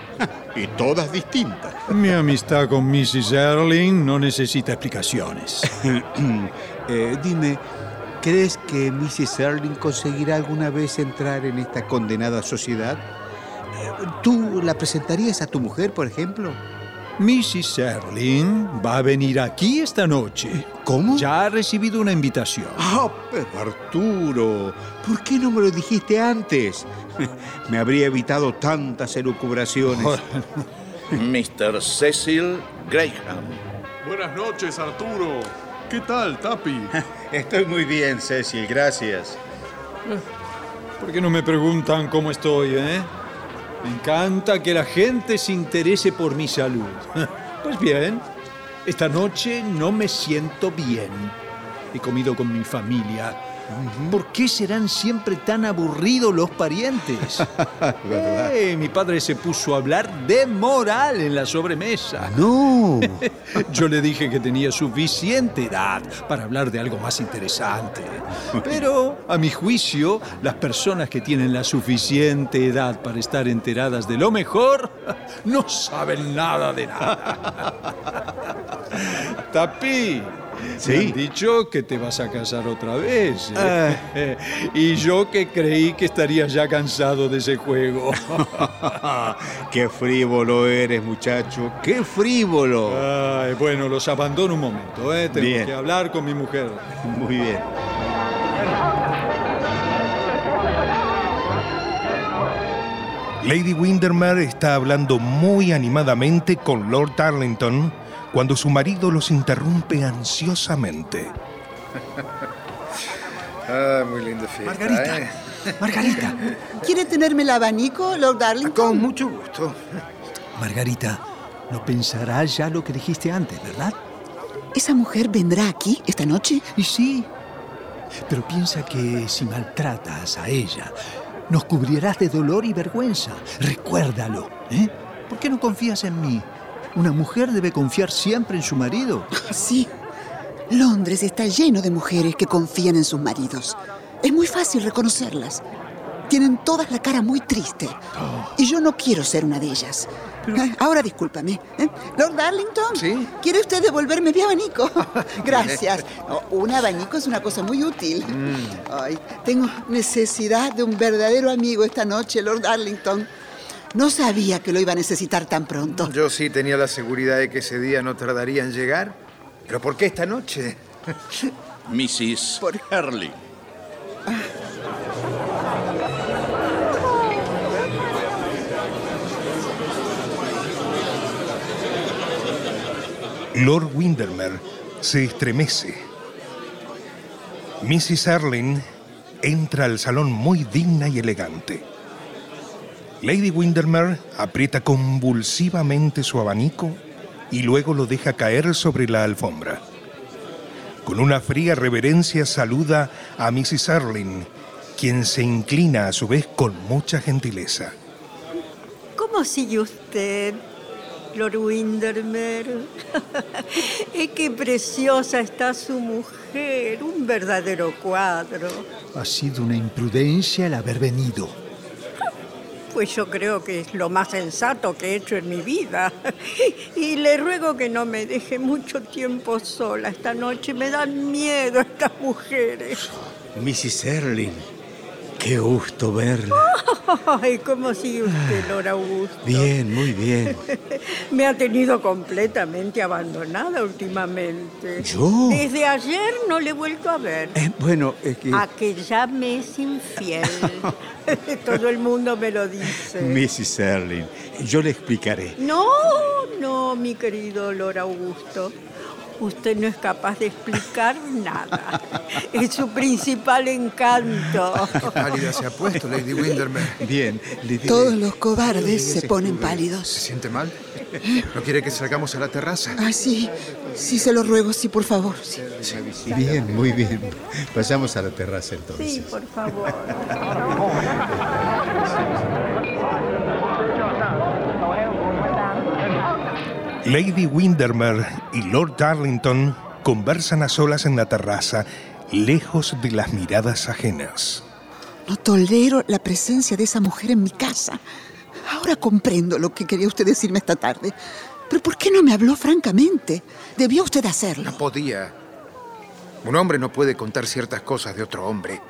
Y todas distintas.
Mi amistad con Mrs. Erling no necesita explicaciones. [laughs]
Eh, dime, ¿crees que Mrs. Erling conseguirá alguna vez entrar en esta condenada sociedad? Eh, ¿Tú la presentarías a tu mujer, por ejemplo?
Mrs. Erling va a venir aquí esta noche.
¿Cómo?
Ya ha recibido una invitación.
Ah, pero Arturo, ¿por qué no me lo dijiste antes? [laughs] Me habría evitado tantas elucubraciones. [laughs]
Mr. Cecil Graham.
Buenas noches, Arturo. ¿Qué tal, Tapi? [laughs]
Estoy muy bien, Cecil, gracias.
¿Por qué no me preguntan cómo estoy, eh? Me encanta que la gente se interese por mi salud. [laughs] Pues bien, esta noche no me siento bien. He comido con mi familia. ¿Por qué serán siempre tan aburridos los parientes? [laughs] Eh, mi padre se puso a hablar de moral en la sobremesa.
No. [laughs]
Yo le dije que tenía suficiente edad para hablar de algo más interesante. Pero, a mi juicio, las personas que tienen la suficiente edad para estar enteradas de lo mejor [laughs] no saben nada de nada. Tapi,
Sí.
me han dicho que te vas a casar otra vez. ¿eh? [laughs] y yo que creí que estarías ya cansado de ese juego. [laughs]
qué frívolo eres, muchacho. Qué frívolo.
Ay, bueno, los abandono un momento, ¿eh? Tengo
Bien.
que hablar con mi mujer.
Muy bien.
Lady Windermere está hablando muy animadamente con Lord Darlington cuando su marido los interrumpe ansiosamente.
Ah, muy linda fiesta.
Margarita,
¿eh?
Margarita,
¿Quiere tenerme el abanico, Lord Darlington?
Con mucho gusto.
Margarita, no pensarás ya lo que dijiste antes, ¿verdad?
¿Esa mujer vendrá aquí esta noche?
Y sí, pero piensa que si maltratas a ella, nos cubrirás de dolor y vergüenza. Recuérdalo, ¿eh? ¿Por qué no confías en mí? Una mujer debe confiar siempre en su marido.
Sí. Londres está lleno de mujeres que confían en sus maridos. Es muy fácil reconocerlas. Tienen todas la cara muy triste. Y yo no quiero ser una de ellas. Ah, Ahora discúlpame. ¿eh? Lord Darlington,
Sí.
¿quiere usted devolverme mi abanico? [laughs] Gracias. No, un abanico es una cosa muy útil. Ay, tengo necesidad de un verdadero amigo esta noche, Lord Darlington. No sabía que lo iba a necesitar tan pronto.
Yo sí tenía la seguridad de que ese día no tardaría en llegar. ¿Pero por qué esta noche? [laughs]
Mrs.
Por-.
Lord Windermere se estremece. Mrs. Erling entra al salón muy digna y elegante. Lady Windermere aprieta convulsivamente su abanico y luego lo deja caer sobre la alfombra. Con una fría reverencia saluda a Mrs. Erling, quien se inclina a su vez con mucha gentileza.
¿Cómo sigue usted, Lord Windermere? [laughs] ¡Qué preciosa está su mujer! Un verdadero cuadro.
Ha sido una imprudencia el haber venido.
Pues yo creo que es lo más sensato que he hecho en mi vida. [laughs] Y le ruego que no me deje mucho tiempo sola esta noche. Me dan miedo estas mujeres.
Mrs. Erling, qué gusto verla.
Ay, ¿cómo sigue usted, Lord Augusto?
Bien, muy bien. [laughs]
Me ha tenido completamente abandonada últimamente.
¿Yo?
Desde ayer no le he vuelto a ver.
Eh, bueno, es que...
A que ya me es infiel. [laughs] [laughs] Todo el mundo me lo dice.
Mrs. Erling, yo le explicaré.
No, no, mi querido Lord Augusto. Usted no es capaz de explicar nada. Es su principal encanto.
Pálida se ha puesto, Lady Windermere.
Bien, diré-
Todos los cobardes se ponen pálidos.
¿Se siente mal? ¿No quiere que salgamos a la terraza?
Ah, sí. Sí, se lo ruego, sí, por favor. sí.
Bien, muy bien. Pasamos a la terraza entonces.
Sí, por favor. [laughs]
Lady Windermere y Lord Darlington conversan a solas en la terraza, lejos de las miradas ajenas.
No tolero la presencia de esa mujer en mi casa. Ahora comprendo lo que quería usted decirme esta tarde. Pero ¿por qué no me habló francamente? Debió usted hacerlo.
No podía. Un hombre no puede contar ciertas cosas de otro hombre.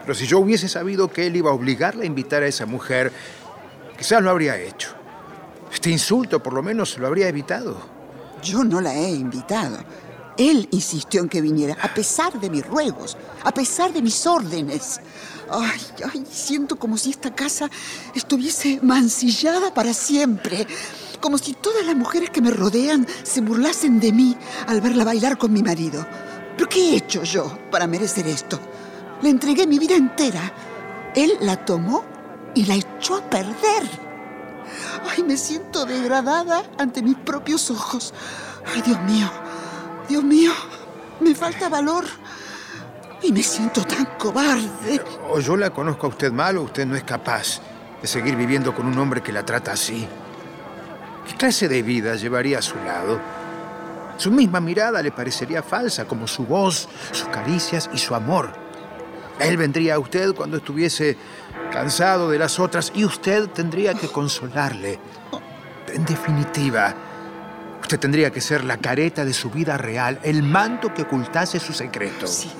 Pero si yo hubiese sabido que él iba a obligarle a invitar a esa mujer, quizás lo habría hecho. Este insulto por lo menos lo habría evitado.
Yo no la he invitado. Él insistió en que viniera, a pesar de mis ruegos, a pesar de mis órdenes. Ay, ay, siento como si esta casa estuviese mancillada para siempre. Como si todas las mujeres que me rodean se burlasen de mí al verla bailar con mi marido. ¿Pero qué he hecho yo para merecer esto? Le entregué mi vida entera. Él la tomó y la echó a perder. Ay, me siento degradada ante mis propios ojos. Ay, Dios mío, Dios mío, me falta valor. Y me siento tan cobarde.
O yo la conozco a usted mal o usted no es capaz de seguir viviendo con un hombre que la trata así. ¿Qué clase de vida llevaría a su lado? Su misma mirada le parecería falsa, como su voz, sus caricias y su amor. Él vendría a usted cuando estuviese cansado de las otras y usted tendría que consolarle. En definitiva, usted tendría que ser la careta de su vida real, el manto que ocultase su secreto.
Sí,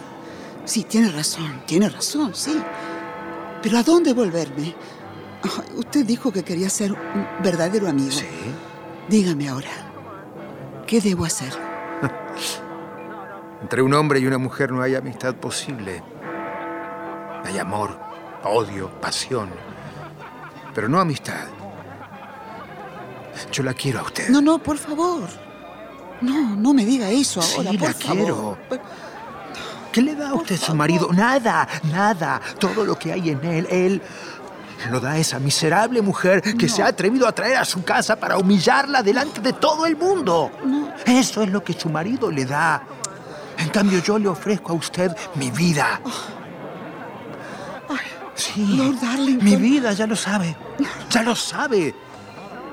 sí, tiene razón, tiene razón, sí. Pero ¿a dónde volverme? Usted dijo que quería ser un verdadero amigo.
Sí.
Dígame ahora, ¿qué debo hacer? [laughs]
Entre un hombre y una mujer no hay amistad posible. Hay amor, odio, pasión, pero no amistad. Yo la quiero a usted.
No, no, por favor. No, no me diga eso ahora,
Sí,
por
la
favor.
quiero. ¿Qué le da a usted su marido? Nada, nada. Todo lo que hay en él, él lo da a esa miserable mujer que se ha atrevido a traer a su casa para humillarla delante de todo el mundo. Eso es lo que su marido le da. En cambio, yo le ofrezco a usted mi vida. Sí,
Lord Darlington.
mi vida, ya lo sabe. Ya lo sabe.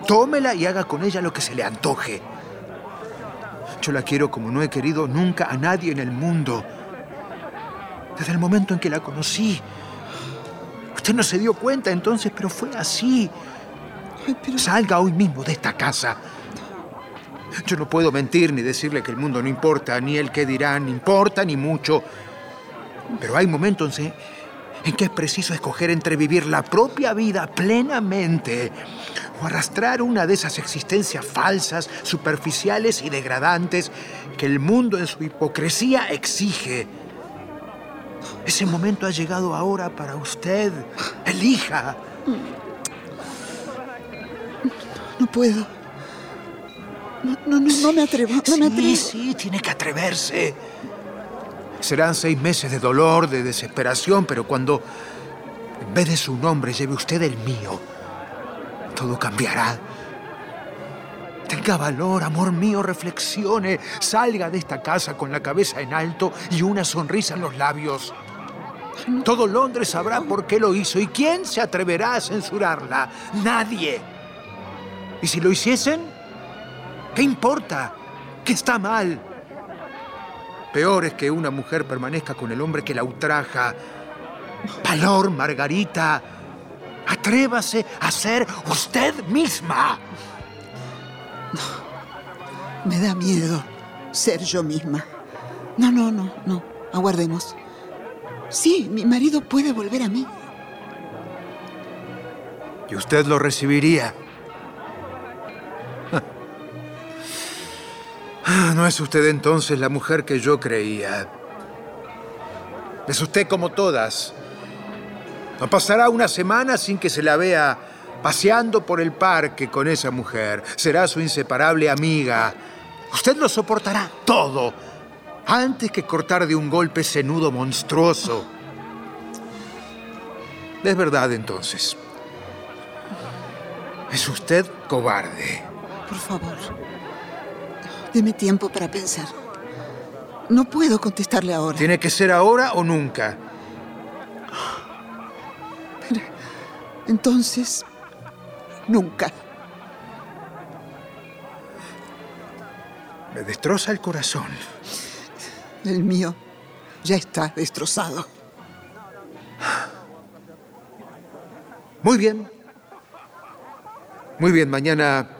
Tómela y haga con ella lo que se le antoje. Yo la quiero como no he querido nunca a nadie en el mundo. Desde el momento en que la conocí. Usted no se dio cuenta entonces, pero fue así. Salga hoy mismo de esta casa. Yo no puedo mentir ni decirle que el mundo no importa, ni el que dirán importa, ni mucho. Pero hay momentos en, en que es preciso escoger entre vivir la propia vida plenamente o arrastrar una de esas existencias falsas, superficiales y degradantes que el mundo en su hipocresía exige. Ese momento ha llegado ahora para usted. Elija.
No puedo. No, no, no, no me atrevo, no me atrevo.
Sí, sí, tiene que atreverse. Serán seis meses de dolor, de desesperación, pero cuando en vez de su nombre lleve usted el mío, todo cambiará. Tenga valor, amor mío, reflexione, salga de esta casa con la cabeza en alto y una sonrisa en los labios. Todo Londres sabrá por qué lo hizo y quién se atreverá a censurarla. Nadie. ¿Y si lo hiciesen? ¿Qué importa? ¿Qué está mal? Peor es que una mujer permanezca con el hombre que la ultraja. Valor, Margarita. Atrévase a ser usted misma.
Me da miedo ser yo misma. No, no, no, no. Aguardemos. Sí, mi marido puede volver a mí.
Y usted lo recibiría. No es usted entonces la mujer que yo creía. Es usted como todas. No pasará una semana sin que se la vea paseando por el parque con esa mujer. Será su inseparable amiga. Usted lo soportará todo antes que cortar de un golpe ese nudo monstruoso. Es verdad entonces. Es usted cobarde.
Por favor. Deme tiempo para pensar. No puedo contestarle ahora.
Tiene que ser ahora o nunca.
Entonces, nunca.
Me destroza el corazón.
El mío ya está destrozado.
Muy bien. Muy bien, mañana...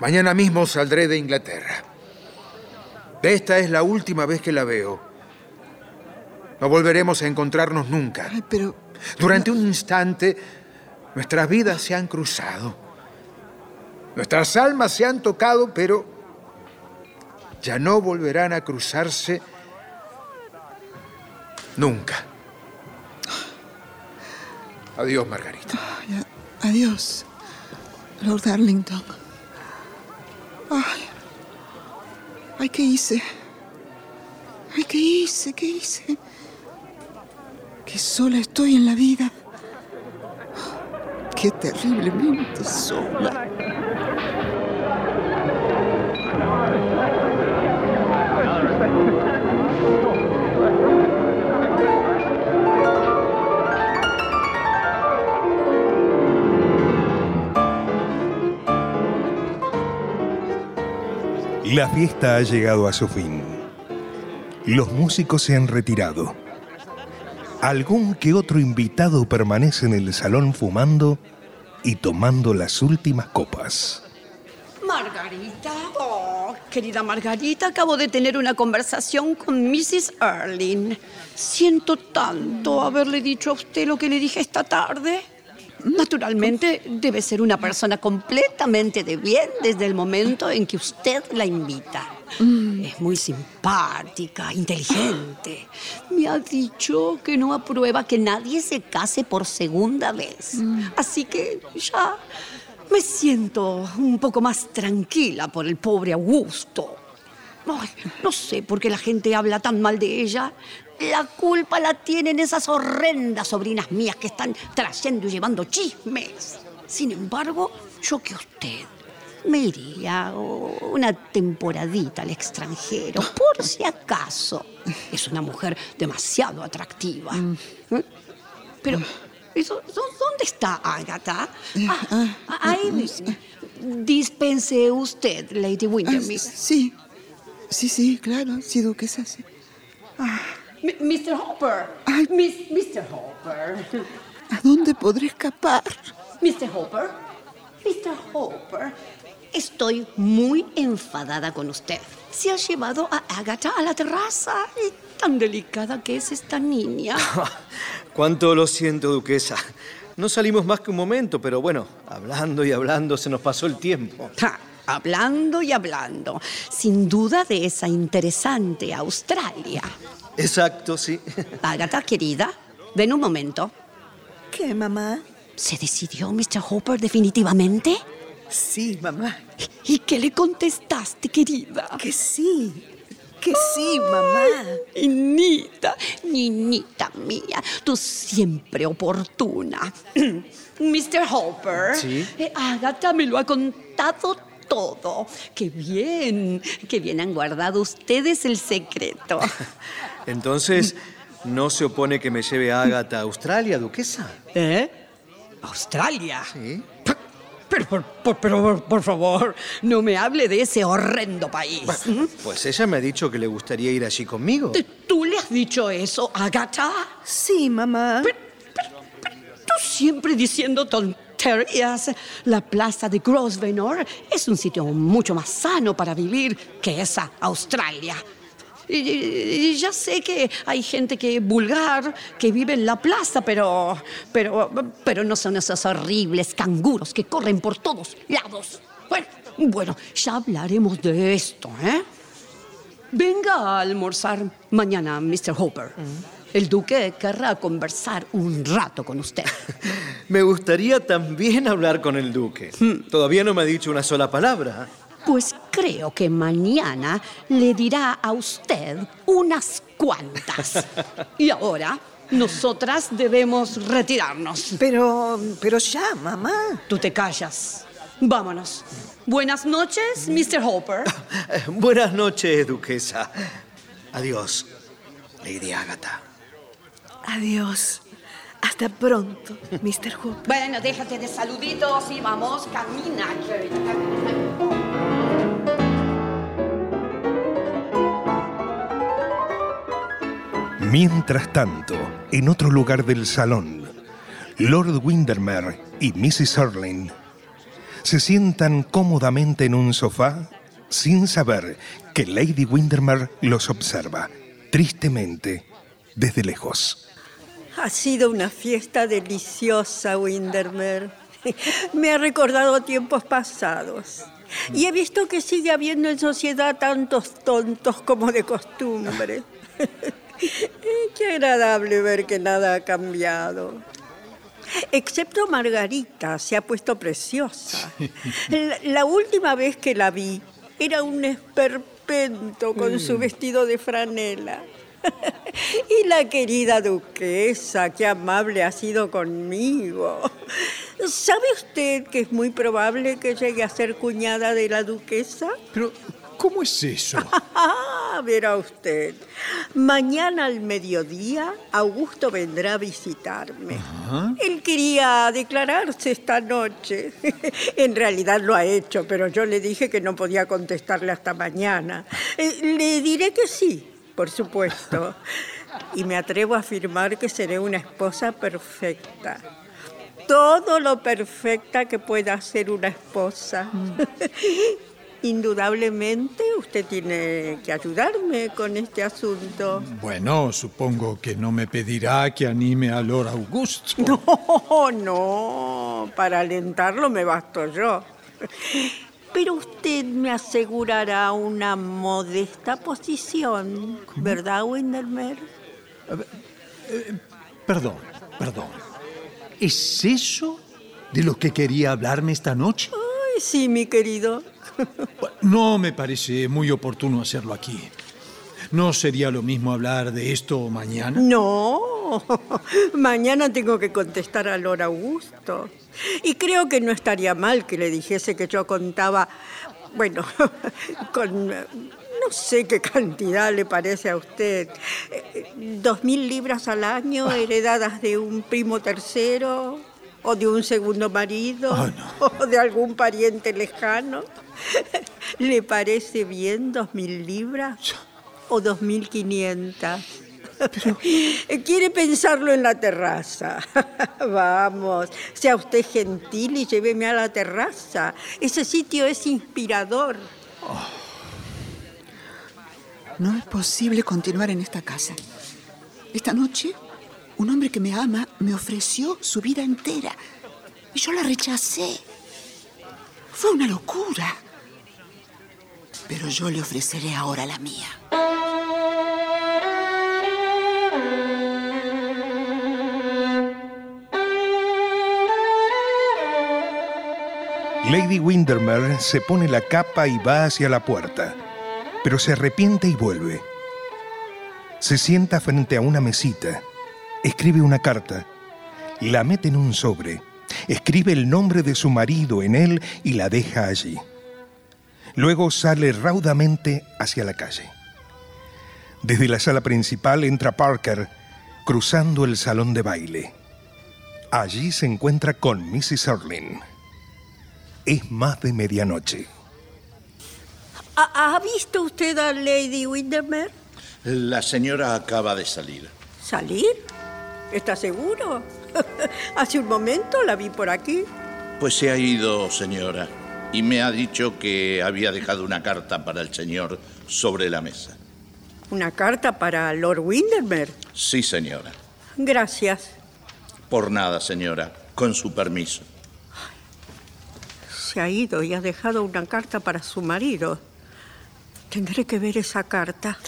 Mañana mismo saldré de Inglaterra. Esta es la última vez que la veo. No volveremos a encontrarnos nunca.
pero...
Durante un instante, nuestras vidas se han cruzado. Nuestras almas se han tocado, pero ya no volverán a cruzarse nunca. Adiós, Margarita.
Ay, adiós, Lord Darlington. Ay, ay, ¿qué hice? Ay, ¿qué hice? ¿Qué hice? Que sola estoy en la vida. Qué terriblemente sola.
La fiesta ha llegado a su fin. Los músicos se han retirado. Algún que otro invitado permanece en el salón fumando y tomando las últimas copas.
Margarita, oh, querida Margarita, acabo de tener una conversación con Mrs. Erling. Siento tanto haberle dicho a usted lo que le dije esta tarde. Naturalmente, debe ser una persona completamente de bien desde el momento en que usted la invita. Es muy simpática, inteligente. Me ha dicho que no aprueba que nadie se case por segunda vez. Así que ya me siento un poco más tranquila por el pobre Augusto. Ay, no sé por qué la gente habla tan mal de ella. La culpa la tienen esas horrendas sobrinas mías que están trayendo y llevando chismes. Sin embargo, yo que usted me iría una temporadita al extranjero, por si acaso. Es una mujer demasiado atractiva. ¿Eh? Pero, ¿eso- eso- ¿dónde está Agatha? Ah, ahí mismo. Dispense usted, Lady Wintermere.
Sí, sí, sí, claro, sí, duquesa, sí.
M- Mr. Hopper. Miss- Mr. Hopper.
¿A dónde podré escapar?
Mr. Hopper. Mr. Hopper. Estoy muy enfadada con usted. Se ha llevado a Agatha a la terraza. Y tan delicada que es esta niña. [laughs]
Cuánto lo siento, duquesa. No salimos más que un momento, pero bueno, hablando y hablando se nos pasó el tiempo.
Ja, hablando y hablando. Sin duda de esa interesante Australia.
Exacto, sí.
Agatha, querida, ven un momento.
¿Qué, mamá?
¿Se decidió Mr. Hopper definitivamente?
Sí, mamá.
¿Y qué le contestaste, querida?
Que sí. Que sí, mamá.
Niñita, niñita mía, tú siempre oportuna. [clears throat] Mr. Hopper,
Sí.
eh, Agatha me lo ha contado todo. Qué bien, qué bien han guardado ustedes el secreto. [laughs]
Entonces, ¿no se opone que me lleve a Agatha a Australia, duquesa?
¿Eh? ¿Australia?
Sí.
Pero, por, por- pero, por- por favor, no me hable de ese horrendo país. ¿Mm?
Pues ella me ha dicho que le gustaría ir allí conmigo.
¿Tú le has dicho eso, Agatha?
Sí, mamá.
Tú siempre diciendo tonterías. La plaza de Grosvenor es un sitio mucho más sano para vivir que esa Australia. Y, y- y ya sé que hay gente que vulgar que vive en la plaza, pero, pero, pero no son esos horribles canguros que corren por todos lados. Bueno, bueno, ya hablaremos de esto, ¿eh? Venga a almorzar mañana, Mr. Hopper. El duque querrá conversar un rato con usted. [laughs]
Me gustaría también hablar con el duque. Todavía no me ha dicho una sola palabra.
Pues creo que mañana le dirá a usted unas cuantas. Y ahora, nosotras debemos retirarnos.
Pero, pero ya, mamá.
Tú te callas. Vámonos. Buenas noches, Mr. Hopper. [laughs]
Buenas noches, duquesa. Adiós, Lady Agatha.
Adiós. Hasta pronto, Mr. Hooper.
Bueno, déjate de saluditos y vamos, camina. querida.
Mientras tanto, en otro lugar del salón, Lord Windermere y Mrs. Erling se sientan cómodamente en un sofá sin saber que Lady Windermere los observa, tristemente, desde lejos.
Ha sido una fiesta deliciosa, Windermere. Me ha recordado tiempos pasados. Y he visto que sigue habiendo en sociedad tantos tontos como de costumbre. Qué agradable ver que nada ha cambiado. Excepto Margarita, se ha puesto preciosa. La, la última vez que la vi, era un esperpento con su vestido de franela. [laughs] y la querida duquesa, qué amable ha sido conmigo. ¿Sabe usted que es muy probable que llegue a ser cuñada de la duquesa?
Pero, ¿cómo es eso? [laughs]
Ah, verá usted. Mañana al mediodía, Augusto vendrá a visitarme. Él quería declararse esta noche. [laughs] en realidad lo ha hecho, pero yo le dije que no podía contestarle hasta mañana. Eh, le diré que sí, por supuesto. [laughs] y me atrevo a afirmar que seré una esposa perfecta. Todo lo perfecta que pueda ser una esposa. Indudablemente usted tiene que ayudarme con este asunto.
Bueno, supongo que no me pedirá que anime a Lord Augusto. [laughs]
No, no, para alentarlo me basto yo. Pero usted me asegurará una modesta posición, ¿verdad, Windermere?
Eh, perdón, perdón. ¿Es eso de lo que quería hablarme esta noche?
Ay, sí, mi querido.
No me parece muy oportuno hacerlo aquí. ¿No sería lo mismo hablar de esto mañana?
No, [laughs] mañana tengo que contestar a Lord Augusto. Y creo que no estaría mal que le dijese que yo contaba, bueno, [laughs] con no sé qué cantidad le parece a usted. Eh, ¿Dos mil libras al año heredadas de un primo tercero? ¿O de un segundo marido? [laughs] ¿O de algún pariente lejano? [laughs] ¿Le parece bien dos mil libras? ¿O dos mil quinientas? [laughs] Quiere pensarlo en la terraza. Vamos, sea usted gentil y lléveme a la terraza. Ese sitio es inspirador.
No es posible continuar en esta casa. Esta noche, un hombre que me ama me ofreció su vida entera y yo la rechacé. Fue una locura. Pero yo le ofreceré ahora la mía.
Lady Windermere se pone la capa y va hacia la puerta, pero se arrepiente y vuelve. Se sienta frente a una mesita, escribe una carta, la mete en un sobre, escribe el nombre de su marido en él y la deja allí. Luego sale raudamente hacia la calle. Desde la sala principal entra Parker, cruzando el salón de baile. Allí se encuentra con Mrs. Erling. Es más de medianoche.
¿Ha, ha visto usted a Lady Windermere?
La señora acaba de salir.
¿Salir? ¿Está seguro? [laughs] Hace un momento la vi por aquí.
Pues se ha ido, señora, y me ha dicho que había dejado una carta para el señor sobre la mesa.
¿Una carta para Lord Windermere?
Sí, señora.
Gracias.
Por nada, señora. Con su permiso.
Se ha ido y ha dejado una carta para su marido. Tendré que ver esa carta.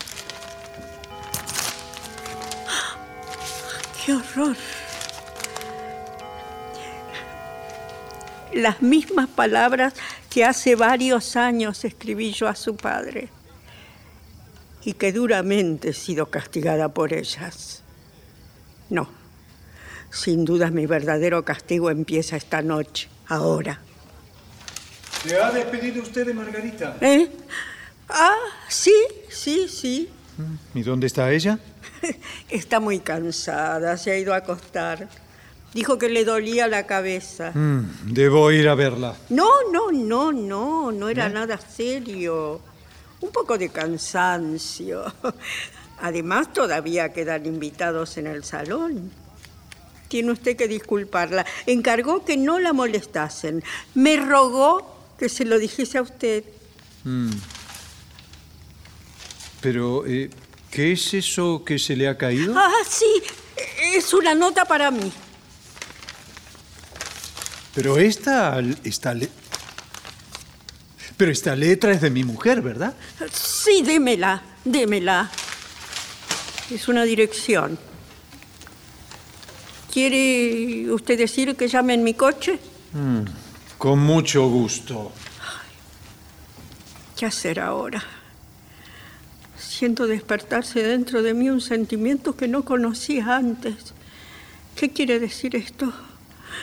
¡Qué horror! Las mismas palabras que hace varios años escribí yo a su padre y que duramente he sido castigada por ellas. No, sin duda mi verdadero castigo empieza esta noche, ahora.
¿Se ha despedido usted de Margarita?
¿Eh? Ah, sí, sí, sí.
¿Y dónde está ella? [laughs]
Está muy cansada, se ha ido a acostar. Dijo que le dolía la cabeza.
Mm, debo ir a verla.
No, no, no, no, no era nada serio. Un poco de cansancio. [laughs] Además, todavía quedan invitados en el salón. Tiene usted que disculparla. Encargó que no la molestasen. Me rogó que se lo dijese a usted.
Mm. Pero, eh, ¿qué es eso que se le ha caído?
Ah, sí, es una nota para mí.
Pero esta, esta, le- pero esta letra es de mi mujer, ¿verdad?
Sí, démela, démela. Es una dirección. ¿Quiere usted decir que llame en mi coche?
Mm, Con mucho gusto.
¿Qué hacer ahora? Siento despertarse dentro de mí un sentimiento que no conocía antes. ¿Qué quiere decir esto?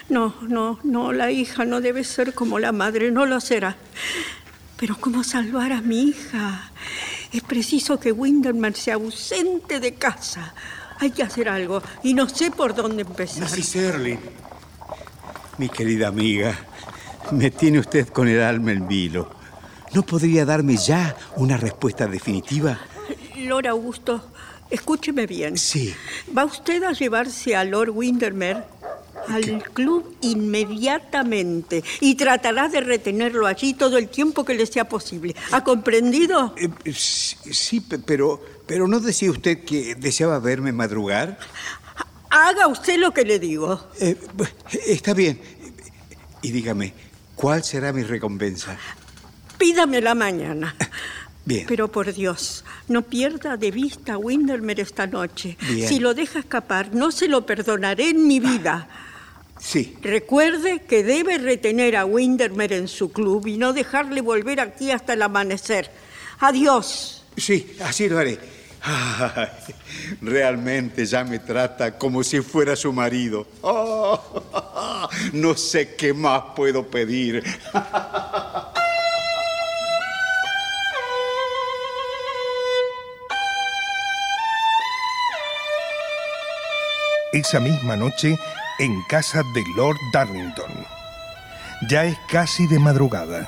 No, no, no, la hija no debe ser como la madre, no lo será. Pero ¿cómo salvar a mi hija? Es preciso que Winderman se ausente de casa. Hay que hacer algo y no sé por dónde empezar.
Mrs. Erling. Mi querida amiga, me tiene usted con el alma en vilo. ¿No podría darme ya una respuesta definitiva?
Lord Augusto, escúcheme bien.
Sí.
¿Va usted a llevarse a Lord Windermere al club inmediatamente y tratará de retenerlo allí todo el tiempo que le sea posible? ¿Ha comprendido?
Eh, sí, sí, pe- pero, pero ¿no decía usted que deseaba verme madrugar?
Haga usted lo que le digo.
Eh, está bien. Y dígame, ¿cuál será mi recompensa?
Pídamela mañana. [laughs]
Bien.
Pero por Dios, no pierda de vista a Windermere esta noche.
Bien.
Si lo deja escapar, no se lo perdonaré en mi vida.
Sí.
Recuerde que debe retener a Windermere en su club y no dejarle volver aquí hasta el amanecer. Adiós.
Sí, así lo haré. Ay, realmente ya me trata como si fuera su marido. Oh, no sé qué más puedo pedir. [laughs]
Esa misma noche, en casa de Lord Darlington. Ya es casi de madrugada.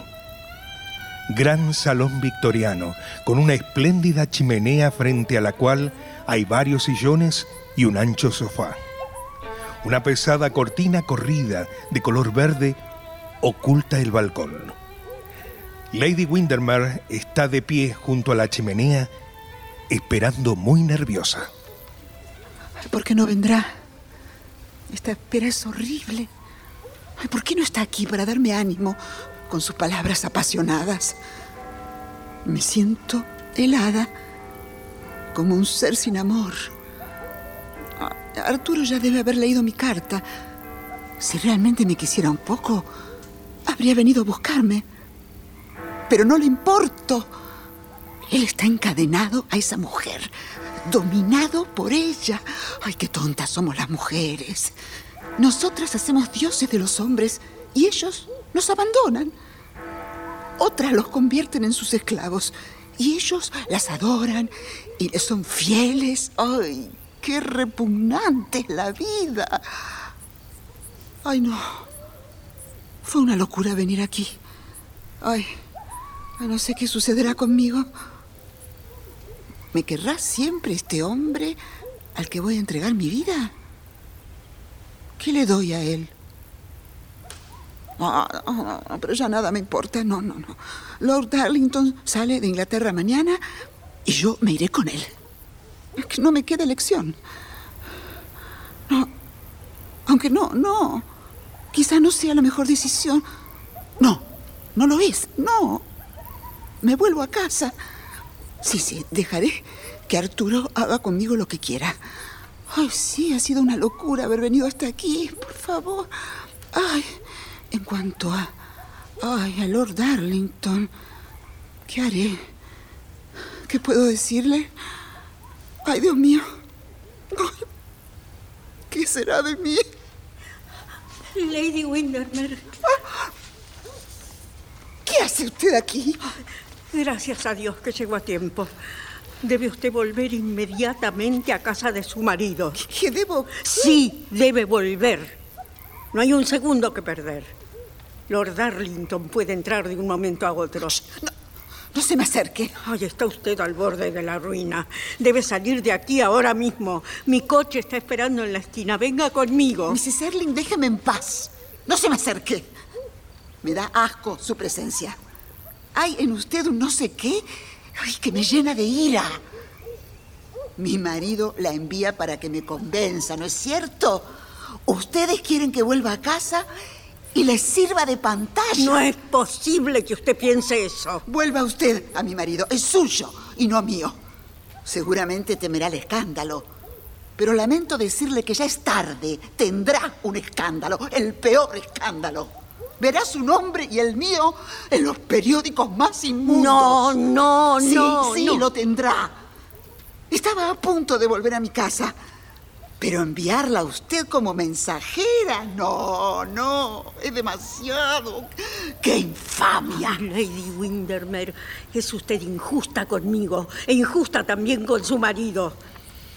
Gran salón victoriano, con una espléndida chimenea frente a la cual hay varios sillones y un ancho sofá. Una pesada cortina corrida de color verde oculta el balcón. Lady Windermere está de pie junto a la chimenea, esperando muy nerviosa.
¿Por qué no vendrá? Esta espera es horrible. ¿Por qué no está aquí para darme ánimo con sus palabras apasionadas? Me siento helada, como un ser sin amor. Ah, Arturo ya debe haber leído mi carta. Si realmente me quisiera un poco, habría venido a buscarme. Pero no le importo. Él está encadenado a esa mujer, dominado por ella. Ay, qué tontas somos las mujeres. Nosotras hacemos dioses de los hombres y ellos nos abandonan. Otras los convierten en sus esclavos y ellos las adoran y les son fieles. Ay, qué repugnante es la vida. Ay, no. Fue una locura venir aquí. Ay, no sé qué sucederá conmigo. ¿Me querrá siempre este hombre al que voy a entregar mi vida? ¿Qué le doy a él? No, no, no, pero ya nada me importa. No, no, no. Lord Darlington sale de Inglaterra mañana y yo me iré con él. Que no me queda elección. No. Aunque no, no. Quizá no sea la mejor decisión. No, no lo es. No. Me vuelvo a casa. Sí, sí, dejaré que Arturo haga conmigo lo que quiera. Ay, sí, ha sido una locura haber venido hasta aquí. Por favor. Ay, en cuanto a... Ay, a Lord Darlington. ¿Qué haré? ¿Qué puedo decirle? Ay, Dios mío. Ay, ¿Qué será de mí?
Lady Windermere.
¿Qué hace usted aquí?
Gracias a Dios que llegó a tiempo. Debe usted volver inmediatamente a casa de su marido.
¿Qué debo?
Sí, debe volver. No hay un segundo que perder. Lord Darlington puede entrar de un momento a otro.
No se me acerque.
Ay, está usted al borde de la ruina. Debe salir de aquí ahora mismo. Mi coche está esperando en la esquina. Venga conmigo.
Mrs. Erling, déjeme en paz. No se me acerque. Me da asco su presencia. Hay en usted un no sé qué ay, que me llena de ira. Mi marido la envía para que me convenza, ¿no es cierto? Ustedes quieren que vuelva a casa y les sirva de pantalla.
No es posible que usted piense eso.
Vuelva usted a mi marido. Es suyo y no mío. Seguramente temerá el escándalo. Pero lamento decirle que ya es tarde. Tendrá un escándalo, el peor escándalo. Verá su nombre y el mío en los periódicos más inmundos.
No, no,
sí,
no.
Sí,
no.
lo tendrá. Estaba a punto de volver a mi casa. Pero enviarla a usted como mensajera, no, no, es demasiado. ¡Qué infamia!
Lady Windermere, es usted injusta conmigo e injusta también con su marido.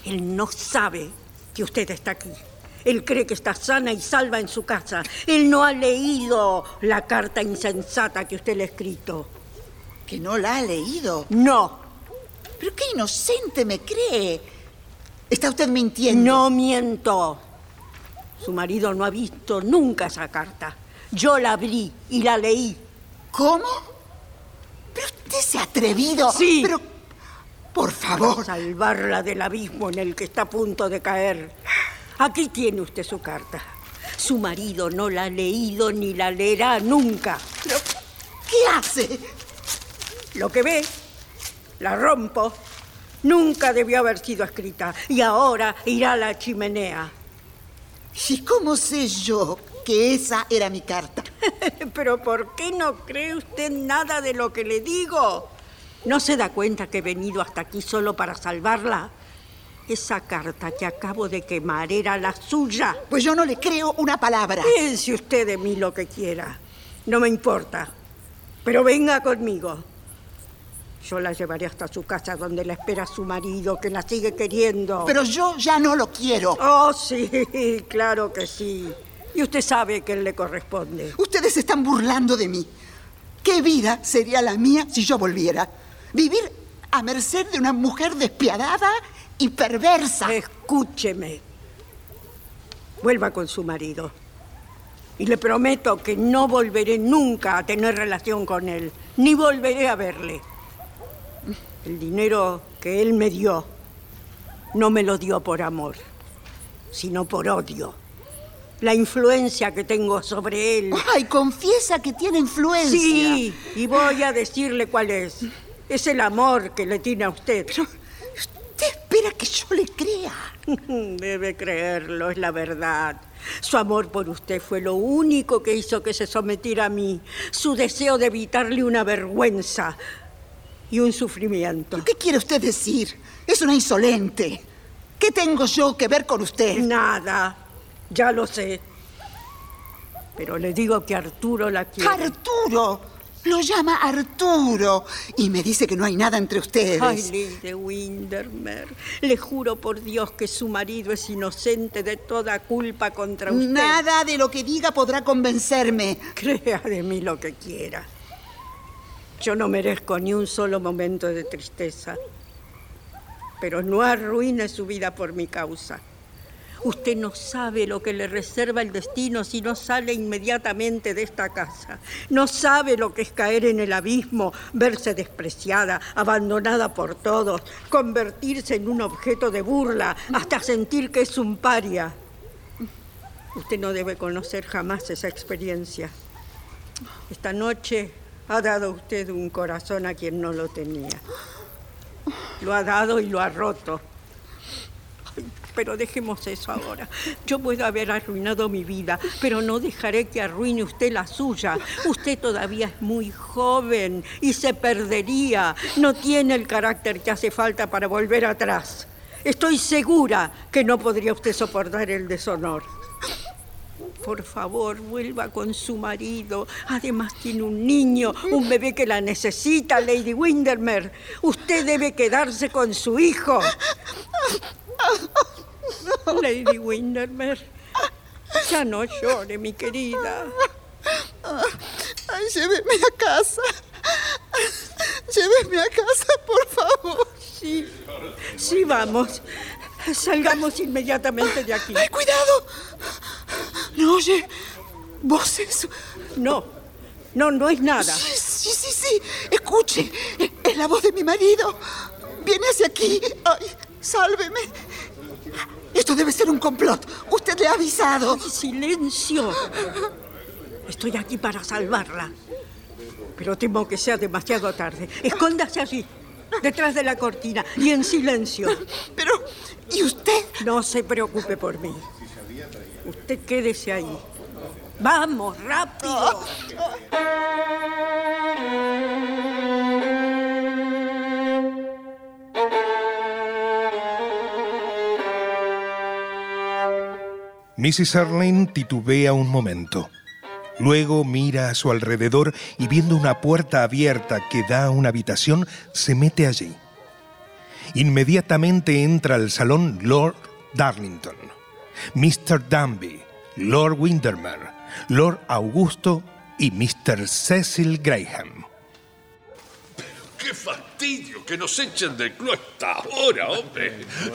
Él no sabe que usted está aquí. Él cree que está sana y salva en su casa. Él no ha leído la carta insensata que usted le ha escrito.
¿Que no la ha leído?
No.
Pero qué inocente me cree. ¿Está usted mintiendo?
No miento. Su marido no ha visto nunca esa carta. Yo la abrí y la leí.
¿Cómo? ¿Pero usted se ha atrevido?
Sí.
Pero, por favor.
Salvarla del abismo en el que está a punto de caer. Aquí tiene usted su carta. Su marido no la ha leído ni la leerá nunca.
¿Pero qué hace?
Lo que ve, la rompo. Nunca debió haber sido escrita y ahora irá a la chimenea.
¿Y cómo sé yo que esa era mi carta? [laughs]
Pero ¿por qué no cree usted nada de lo que le digo? ¿No se da cuenta que he venido hasta aquí solo para salvarla? Esa carta que acabo de quemar era la suya.
Pues yo no le creo una palabra.
Piense usted de mí lo que quiera. No me importa. Pero venga conmigo. Yo la llevaré hasta su casa donde la espera su marido, que la sigue queriendo.
Pero yo ya no lo quiero.
Oh, sí, claro que sí. Y usted sabe que él le corresponde.
Ustedes se están burlando de mí. ¿Qué vida sería la mía si yo volviera? ¿Vivir a merced de una mujer despiadada y perversa?
Escúcheme. Vuelva con su marido. Y le prometo que no volveré nunca a tener relación con él, ni volveré a verle. El dinero que él me dio no me lo dio por amor, sino por odio. La influencia que tengo sobre él.
Ay, confiesa que tiene influencia.
Sí, y voy a decirle cuál es. Es el amor que le tiene a usted.
Pero usted espera que yo le crea. [laughs]
Debe creerlo, es la verdad. Su amor por usted fue lo único que hizo que se sometiera a mí. Su deseo de evitarle una vergüenza y un sufrimiento.
¿Qué quiere usted decir? Es una insolente. ¿Qué tengo yo que ver con usted?
Nada, ya lo sé. Pero le digo que Arturo la quiere.
¡Arturo! Lo llama Arturo y me dice que no hay nada entre ustedes.
Ay, Lady Windermere, le juro por Dios que su marido es inocente de toda culpa contra usted.
Nada de lo que diga podrá convencerme.
Crea de mí lo que quiera. Yo no merezco ni un solo momento de tristeza. Pero no arruine su vida por mi causa. Usted no sabe lo que le reserva el destino si no sale inmediatamente de esta casa. No sabe lo que es caer en el abismo, verse despreciada, abandonada por todos, convertirse en un objeto de burla, hasta sentir que es un paria. Usted no debe conocer jamás esa experiencia. Esta noche ha dado usted un corazón a quien no lo tenía. Lo ha dado y lo ha roto. Pero dejemos eso ahora. Yo puedo haber arruinado mi vida, pero no dejaré que arruine usted la suya. Usted todavía es muy joven y se perdería. No tiene el carácter que hace falta para volver atrás. Estoy segura que no podría usted soportar el deshonor. Por favor, vuelva con su marido. Además tiene un niño, un bebé que la necesita, Lady Windermere. Usted debe quedarse con su hijo. [laughs] Lady Windermere, ya no llore, mi querida.
Ay, lléveme a casa. Lléveme a casa, por favor.
Sí, sí, vamos. Salgamos inmediatamente de aquí.
¡Ay, cuidado! ¿No oye voces?
No, no, no es nada.
Sí, sí, sí, sí. Escuche, es la voz de mi marido. Viene hacia aquí. Ay, sálveme. Esto debe ser un complot. Usted le ha avisado.
Silencio. Estoy aquí para salvarla. Pero temo que sea demasiado tarde. Escóndase allí, detrás de la cortina, y en silencio.
Pero, ¿y usted?
No se preocupe por mí. Usted quédese ahí. Vamos, rápido.
Mrs. Erlane titubea un momento. Luego mira a su alrededor y viendo una puerta abierta que da a una habitación, se mete allí. Inmediatamente entra al salón Lord Darlington, Mr. Danby, Lord Windermere, Lord Augusto y Mr. Cecil Graham.
¡Qué fastidio que nos echen del club hasta ahora, hombre!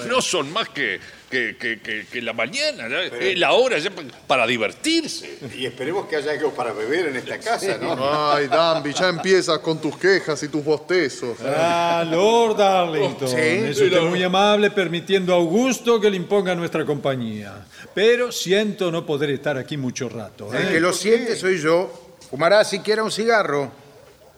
No son más que, que, que- que- que la mañana, ¿no? Es la hora ya pa- para divertirse.
Y esperemos que haya algo para beber en esta casa, ¿no?
Ay, Danby, ya empiezas con tus quejas y tus bostezos.
Ah, Lord Darlington.
Sí.
Es usted muy amable permitiendo a Augusto que le imponga nuestra compañía. Pero siento no poder estar aquí mucho rato.
El
¿eh?
que lo siente soy yo. Fumará siquiera un cigarro.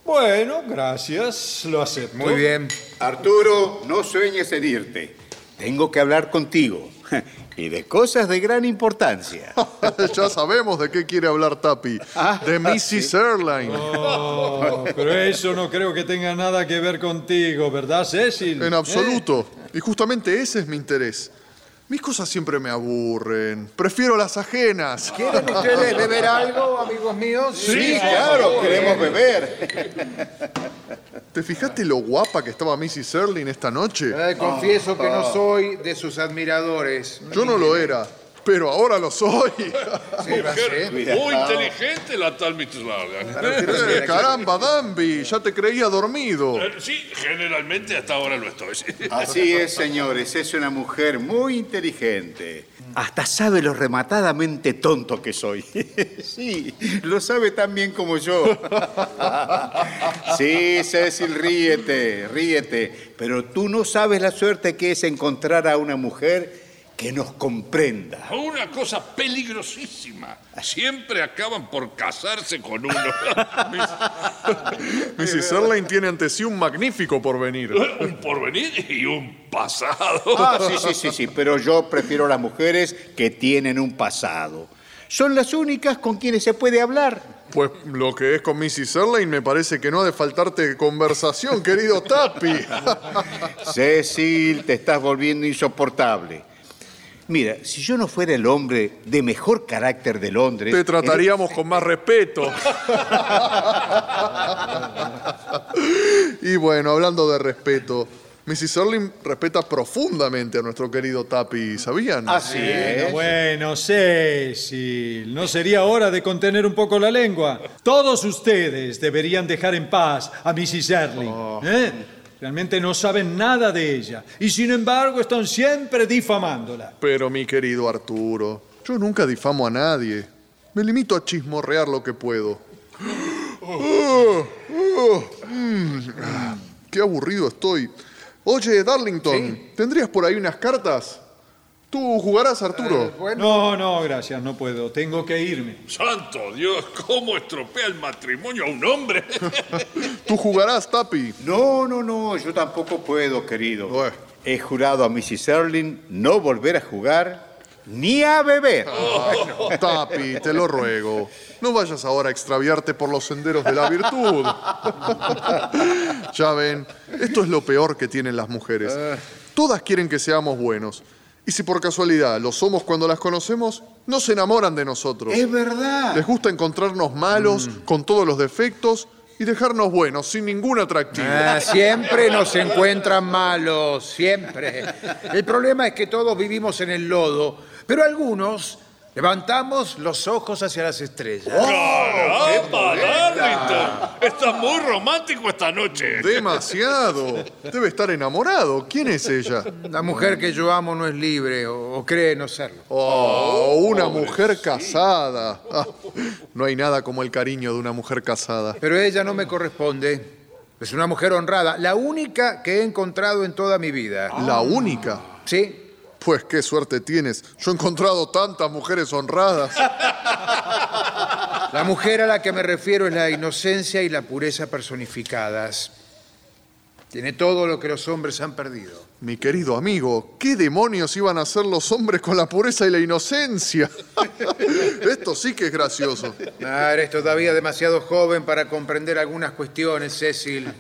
Bueno, gracias. Lo acepto.
Muy bien.
Arturo, no sueñes en irte. Tengo que hablar contigo. [laughs] Y de cosas de gran importancia. [laughs]
ya sabemos de qué quiere hablar Tapi. De Mrs. Erline.
Oh, pero eso no creo que tenga nada que ver contigo, ¿verdad, Cecil?
En absoluto. Y justamente ese es mi interés. Mis cosas siempre me aburren. Prefiero las ajenas.
¿Quieren ustedes beber algo, amigos míos?
Sí,
claro, queremos beber. [laughs]
¿Te fijaste lo guapa que estaba Mrs. Erling esta noche?
Eh, confieso que no soy de sus admiradores.
Yo no lo era, pero ahora lo soy. [laughs]
Mujer muy inteligente la tal Mrs. Largan.
Eh, caramba, Danby, ya te creía dormido.
Eh, Sí, generalmente hasta ahora lo estoy. sí.
Así es, señores. Es una mujer muy inteligente. Hasta sabe lo rematadamente tonto que soy. [laughs] Sí, lo sabe tan bien como yo. [laughs] Sí, Cecil, ríete, ríete. Pero tú no sabes la suerte que es encontrar a una mujer que nos comprenda.
Una cosa peligrosísima. Siempre acaban por casarse con uno. [laughs]
Mrs. Erling tiene ante sí un magnífico porvenir. [laughs]
un porvenir y un pasado.
Ah, sí, sí, sí, sí, pero yo prefiero las mujeres que tienen un pasado. Son las únicas con quienes se puede hablar.
Pues lo que es con Mrs. Erling me parece que no ha de faltarte conversación, querido Tapi. [laughs]
Cecil, te estás volviendo insoportable. Mira, si yo no fuera el hombre de mejor carácter de Londres...
Te trataríamos con más respeto. [laughs] y bueno, hablando de respeto, Mrs. Erling respeta profundamente a nuestro querido Tapi, ¿sabían?
Bueno, bueno, Cecil, ¿no sería hora de contener un poco la lengua? Todos ustedes deberían dejar en paz a Mrs. Erling. ¿eh? Realmente no saben nada de ella y sin embargo están siempre difamándola.
Pero mi querido Arturo, yo nunca difamo a nadie. Me limito a chismorrear lo que puedo. Ah, ah, mm, ah, qué aburrido estoy. Oye, Darlington, ¿tendrías por ahí unas cartas? ¿Tú jugarás, Arturo?
No, no, gracias, no puedo. Tengo que irme.
Santo Dios, ¿cómo estropea el matrimonio a un hombre? [laughs]
¿Tú jugarás, Tapi?
No, no, no, yo tampoco puedo, querido. He jurado a Mrs. Erling no volver a jugar ni a beber.
Tapi, te lo ruego. No vayas ahora a extraviarte por los senderos de la virtud. [laughs] ya ven, esto es lo peor que tienen las mujeres. Todas quieren que seamos buenos. Y si por casualidad lo somos cuando las conocemos, no se enamoran de nosotros.
Es verdad.
Les gusta encontrarnos malos, con todos los defectos, y dejarnos buenos, sin ningún atractivo.
Ah, siempre nos encuentran malos, siempre. El problema es que todos vivimos en el lodo, pero algunos Levantamos los ojos hacia las estrellas.
¡Caramba, Darlington! Estás muy romántico esta noche.
Demasiado. Debe estar enamorado. ¿Quién es ella?
La mujer que yo amo no es libre o, o cree no serlo.
Oh, una mujer casada. Ah, no hay nada como el cariño de una mujer casada.
Pero ella no me corresponde. Es una mujer honrada, la única que he encontrado en toda mi vida.
¿La única?
Sí.
Pues qué suerte tienes. Yo he encontrado tantas mujeres honradas.
La mujer a la que me refiero es la inocencia y la pureza personificadas. Tiene todo lo que los hombres han perdido.
Mi querido amigo, ¿qué demonios iban a hacer los hombres con la pureza y la inocencia? [laughs] Esto sí que es gracioso.
Ah, eres todavía demasiado joven para comprender algunas cuestiones, Cecil.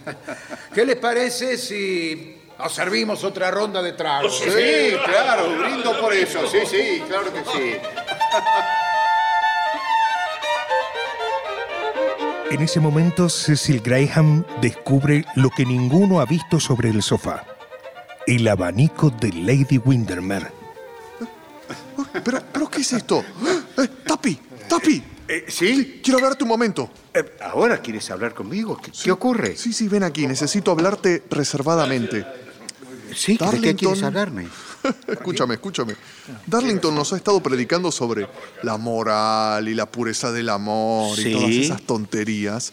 ¿Qué les parece si nos servimos otra ronda de tragos?
Sí, claro, brindo por eso. Sí, sí, claro que sí. [laughs]
En ese momento, Cecil Graham descubre lo que ninguno ha visto sobre el sofá. El abanico de Lady Windermere. [laughs]
¿Pero, pero qué es esto? Eh, ¡Tapi! ¡Tapi!
¿Sí?
Quiero hablarte un momento.
Eh, ¿Ahora quieres hablar conmigo? ¿Qué, qué ocurre?
Sí, sí, ven aquí. Necesito hablarte reservadamente.
Sí, ¿de qué
Darlington-
quieres hablarme? [laughs]
escúchame, escúchame. Darlington nos ha estado predicando sobre la moral y la pureza del amor
Sí.
y todas esas tonterías.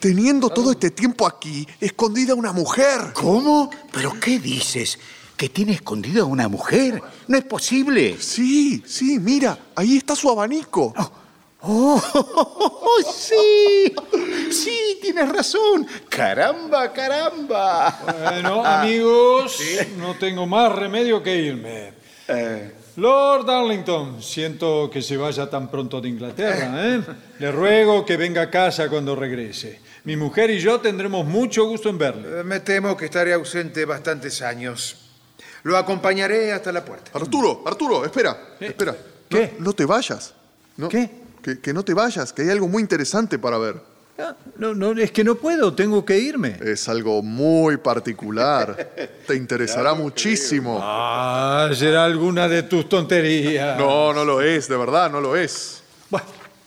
Teniendo todo este tiempo aquí, escondida una mujer.
¿Cómo? ¿Pero qué dices? ¿Que tiene escondida a una mujer? No es posible.
Sí, sí, mira, ahí está su abanico.
¡Oh, [laughs] sí! Sí, tienes razón. ¡Caramba, caramba!
Bueno, [laughs] amigos, no tengo más remedio que irme. Lord Darlington, siento que se vaya tan pronto de Inglaterra. ¿eh? Le ruego que venga a casa cuando regrese. Mi mujer y yo tendremos mucho gusto en verle.
Eh, Me temo que estaré ausente bastantes años. Lo acompañaré hasta la puerta.
Arturo, Arturo, espera, espera.
¿Qué?
No, no te vayas. No,
¿Qué?
Que, que no te vayas, que hay algo muy interesante para ver.
No, no, es que no puedo, tengo que irme.
Es algo muy particular. Te interesará muchísimo.
Ah, será alguna de tus tonterías.
No, no lo es, de verdad, no lo es.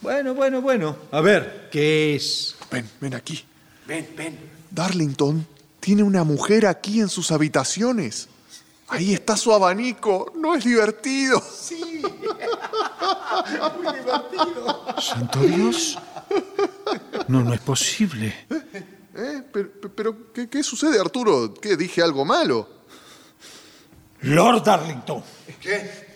Bueno, bueno, bueno. A ver, ¿qué es?
Ven, ven aquí.
Ven, ven.
Darlington tiene una mujer aquí en sus habitaciones. Ahí está su abanico. ¿No es divertido?
Sí. [laughs]
¿Santo Dios? No, no es posible.
¿Eh? Pero, pero, ¿qué, qué sucede, Arturo? ¿Qué? ¿Dije algo malo?
Lord Darlington,
¿Qué?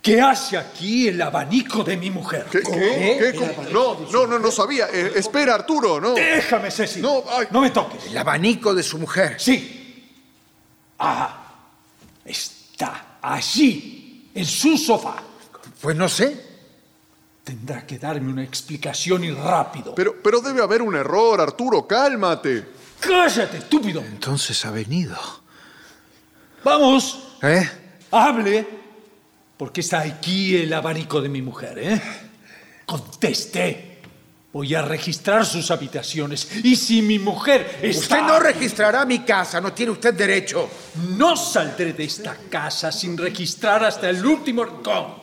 ¿qué hace aquí el abanico de mi mujer?
¿Qué? ¿Qué? No, no, no, no sabía. Eh, espera, Arturo, no.
Déjame, Ceci.
No, ay.
no me toques.
El abanico de su mujer.
Sí. Ah, está allí, en su sofá.
Pues no sé.
Tendrá que darme una explicación y rápido.
Pero, pero debe haber un error, Arturo, cálmate.
¡Cállate, estúpido!
Entonces ha venido.
Vamos,
¿Eh?
hable. ¿Por qué está aquí el abanico de mi mujer, eh? Conteste. Voy a registrar sus habitaciones. Y si mi mujer está...
Usted no registrará mi casa, no tiene usted derecho.
No saldré de esta casa sin registrar hasta el último rincón.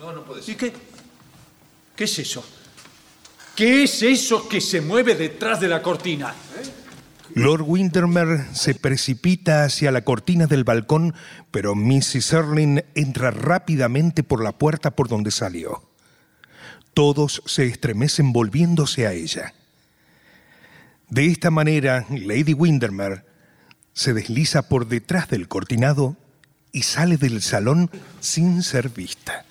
No, no puede
¿Y qué? ¿Qué es eso? ¿Qué es eso que se mueve detrás de la cortina?
Lord Windermere se precipita hacia la cortina del balcón, pero Mrs. Erling entra rápidamente por la puerta por donde salió. Todos se estremecen volviéndose a ella. De esta manera, Lady Windermere se desliza por detrás del cortinado y sale del salón sin ser vista.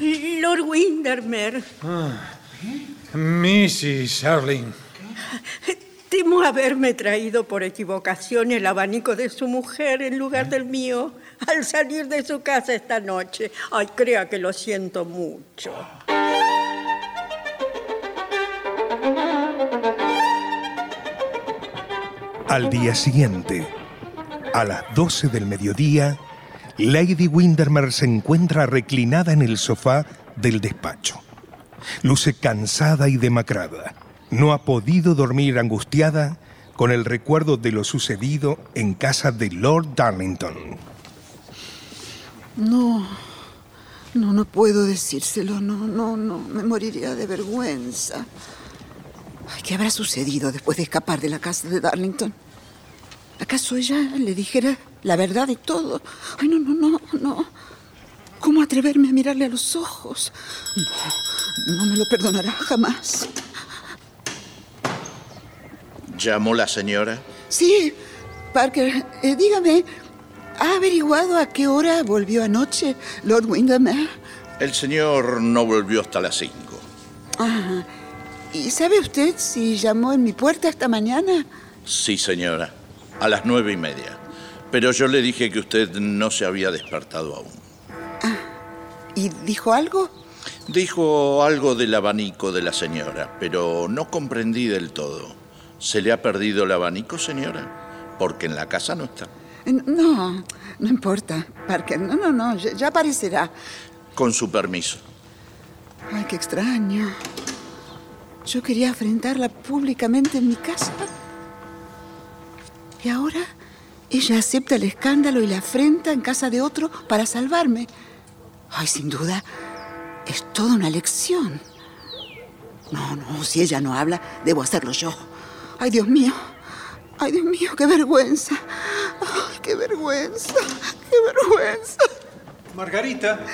Lord Windermere,
Mrs. Erling.
temo haberme traído por equivocación el abanico de su mujer en lugar del mío al salir de su casa esta noche. Ay, crea que lo siento mucho.
Al día siguiente, a las 12 del mediodía, Lady Windermere se encuentra reclinada en el sofá del despacho. Luce cansada y demacrada. No ha podido dormir angustiada con el recuerdo de lo sucedido en casa de Lord Darlington.
No, No, no puedo decírselo. No, no, no. Me moriría de vergüenza. ¿Qué habrá sucedido después de escapar de la casa de Darlington? ¿Acaso ella le dijera la verdad de todo? Ay, no, no, no, no. ¿Cómo atreverme a mirarle a los ojos? No, no me lo perdonará jamás.
¿Llamó la señora?
Sí, Parker, eh, dígame, ¿ha averiguado a qué hora volvió anoche Lord Windermere?
El señor no volvió hasta las cinco.
Ah, ¿y sabe usted si llamó en mi puerta esta mañana?
Sí, señora, a las nueve y media. Pero yo le dije que usted no se había despertado aún.
¿Y dijo algo?
Dijo algo del abanico de la señora, pero no comprendí del todo. ¿Se le ha perdido el abanico, señora? Porque en la casa no está.
No, no importa, Parker. No, no, no, ya, ya aparecerá.
Con su permiso.
Ay, qué extraño. Yo quería enfrentarla públicamente en mi casa. Y ahora ella acepta el escándalo y la afrenta en casa de otro para salvarme. Ay, sin duda, es toda una lección. No, no, si ella no habla, debo hacerlo yo. Ay, Dios mío. Ay, Dios mío, qué vergüenza. Ay, qué vergüenza. Qué vergüenza.
Margarita.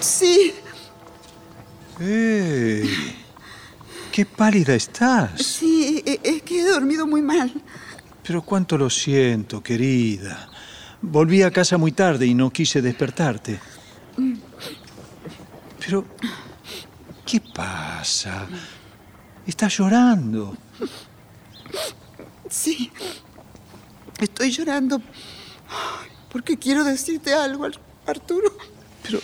Sí.
¡Ey! ¡Qué pálida estás!
Sí, es que he dormido muy mal.
Pero cuánto lo siento, querida. Volví a casa muy tarde y no quise despertarte. Pero, ¿qué pasa? Estás llorando.
Sí. Estoy llorando porque quiero decirte algo, Ar- Arturo.
Pero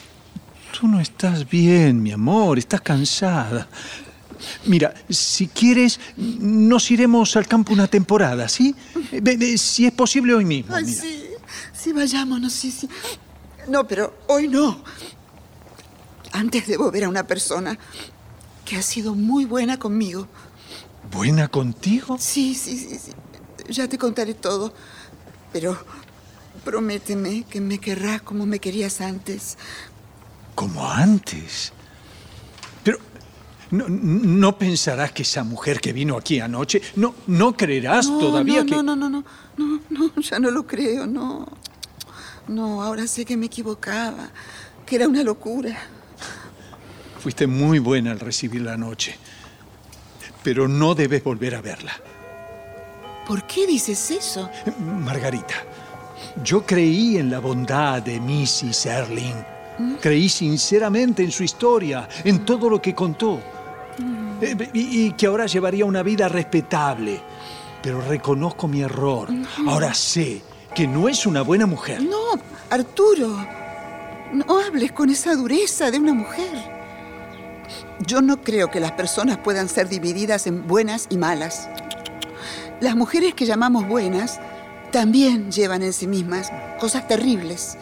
tú no estás bien, mi amor. Estás cansada. Mira, si quieres, nos iremos al campo una temporada, ¿sí? Si es posible hoy mismo.
Ay,
mira.
sí. Sí, vayámonos, sí, sí. No, pero hoy no. Antes debo ver a una persona que ha sido muy buena conmigo.
¿Buena contigo?
Sí, sí, sí, sí. Ya te contaré todo. Pero prométeme que me querrás como me querías antes.
Como antes. No, no pensarás que esa mujer que vino aquí anoche, no, no creerás
no,
todavía
no,
que...
No, no, no, no, no, no, ya no lo creo, no. No, ahora sé que me equivocaba, que era una locura.
Fuiste muy buena al recibirla anoche. Pero no debes volver a verla.
¿Por qué dices eso?
Margarita, yo creí en la bondad de Mrs. Erling. Creí sinceramente en su historia, en todo lo que contó. Eh, Y, y que ahora llevaría una vida respetable. Pero reconozco mi error. Ahora sé que no es una buena mujer.
No, Arturo, no hables con esa dureza de una mujer. Yo no creo que las personas puedan ser divididas en buenas y malas. Las mujeres que llamamos buenas también llevan en sí mismas cosas terribles.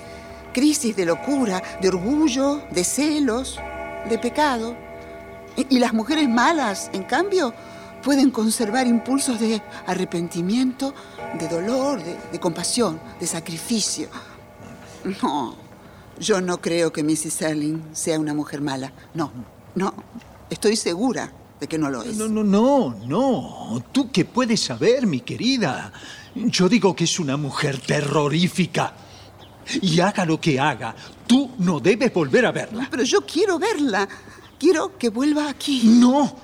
Crisis de locura, de orgullo, de celos, de pecado. Y, y las mujeres malas, en cambio, pueden conservar impulsos de arrepentimiento, de dolor, de, de compasión, de sacrificio. No, yo no creo que Mrs. Erling sea una mujer mala. No, no. Estoy segura de que no lo es.
No, no, no, no. ¿Tú qué puedes saber, mi querida? Yo digo que es una mujer terrorífica. Y haga lo que haga, tú no debes volver a verla.
Pero yo quiero verla. Quiero que vuelva aquí.
No.